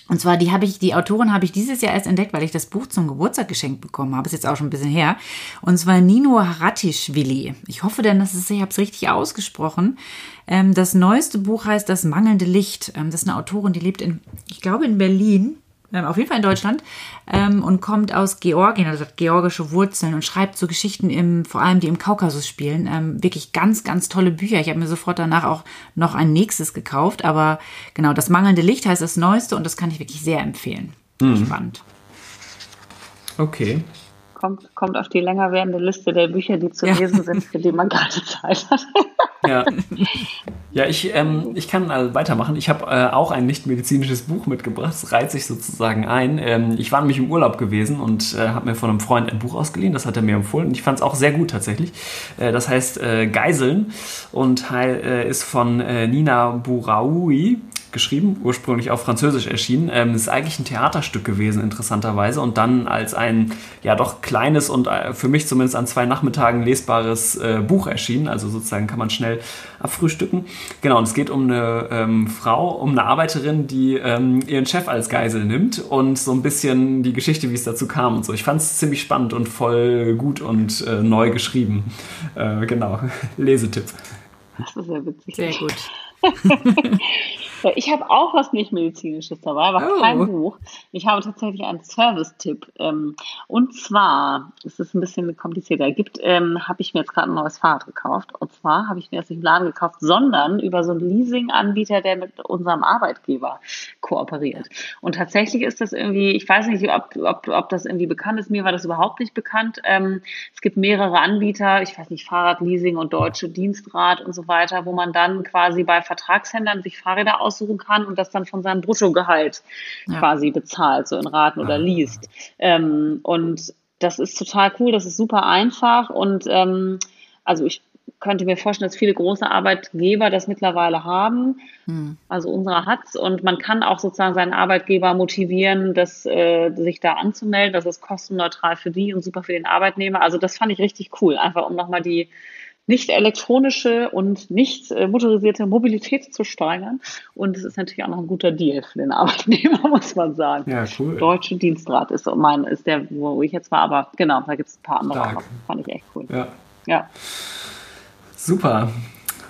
und zwar, die habe ich, die Autorin habe ich dieses Jahr erst entdeckt, weil ich das Buch zum Geburtstag geschenkt bekommen habe. Ist jetzt auch schon ein bisschen her. Und zwar Nino Haratischvili. Ich hoffe denn, dass es, ich habe es richtig ausgesprochen. Ähm, das neueste Buch heißt Das mangelnde Licht. Ähm, das ist eine Autorin, die lebt in, ich glaube, in Berlin auf jeden Fall in Deutschland, ähm, und kommt aus Georgien, also hat georgische Wurzeln und schreibt so Geschichten im, vor allem die im Kaukasus spielen. Ähm, wirklich ganz, ganz tolle Bücher. Ich habe mir sofort danach auch noch ein nächstes gekauft, aber genau, das mangelnde Licht heißt das Neueste und das kann ich wirklich sehr empfehlen. Mhm. Spannend. Okay kommt, kommt auf die länger werdende Liste der Bücher, die zu lesen sind, für die man gerade Zeit hat. Ja. ja, ich, ähm, ich kann also weitermachen. Ich habe äh, auch ein nicht-medizinisches Buch mitgebracht. Das reiht sich sozusagen ein. Ähm, ich war nämlich im Urlaub gewesen und äh, habe mir von einem Freund ein Buch ausgeliehen. Das hat er mir empfohlen. Ich fand es auch sehr gut tatsächlich. Äh, das heißt äh, Geiseln und äh, ist von äh, Nina Bouraoui geschrieben, ursprünglich auf Französisch erschienen. Ähm, ist eigentlich ein Theaterstück gewesen, interessanterweise, und dann als ein ja doch kleines und äh, für mich zumindest an zwei Nachmittagen lesbares äh, Buch erschienen. Also sozusagen kann man schnell abfrühstücken. Genau, und es geht um eine ähm, Frau, um eine Arbeiterin, die ähm, ihren Chef als Geisel nimmt und so ein bisschen die Geschichte, wie es dazu kam und so. Ich fand es ziemlich spannend und voll gut und äh, neu geschrieben. Äh, genau, Lesetipp. Das ist sehr witzig. Sehr gut. Ich habe auch was nicht medizinisches dabei, aber oh. kein Buch. Ich habe tatsächlich einen Service-Tipp. Ähm, und zwar, es ist ein bisschen komplizierter, gibt, ähm, habe ich mir jetzt gerade ein neues Fahrrad gekauft. Und zwar habe ich mir das nicht im Laden gekauft, sondern über so einen Leasing-Anbieter, der mit unserem Arbeitgeber kooperiert. Und tatsächlich ist das irgendwie, ich weiß nicht, ob, ob, ob das irgendwie bekannt ist. Mir war das überhaupt nicht bekannt. Ähm, es gibt mehrere Anbieter, ich weiß nicht, Fahrradleasing und Deutsche Dienstrat und so weiter, wo man dann quasi bei Vertragshändlern sich Fahrräder aus aussuchen kann und das dann von seinem Bruttogehalt ja. quasi bezahlt, so in Raten oder ah. liest. Ähm, und das ist total cool, das ist super einfach und ähm, also ich könnte mir vorstellen, dass viele große Arbeitgeber das mittlerweile haben. Hm. Also unsere hat's und man kann auch sozusagen seinen Arbeitgeber motivieren, das, äh, sich da anzumelden. Das ist kostenneutral für die und super für den Arbeitnehmer. Also das fand ich richtig cool, einfach um nochmal die nicht elektronische und nicht äh, motorisierte Mobilität zu steigern. Und es ist natürlich auch noch ein guter Deal für den Arbeitnehmer, muss man sagen. Ja, cool. Deutsche Dienstrat ist, mein, ist der, wo ich jetzt war, aber genau, da gibt es ein paar andere. Stark. Fand ich echt cool. Ja. ja. Super.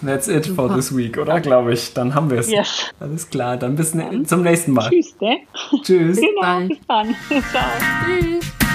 That's it Super. for this week, oder? Glaube ich. Dann haben wir es. Yes. Alles klar. Dann bis ne zum nächsten Mal. Tschüss, ne? Tschüss. Genau, bis dann. Ciao. Tschüss.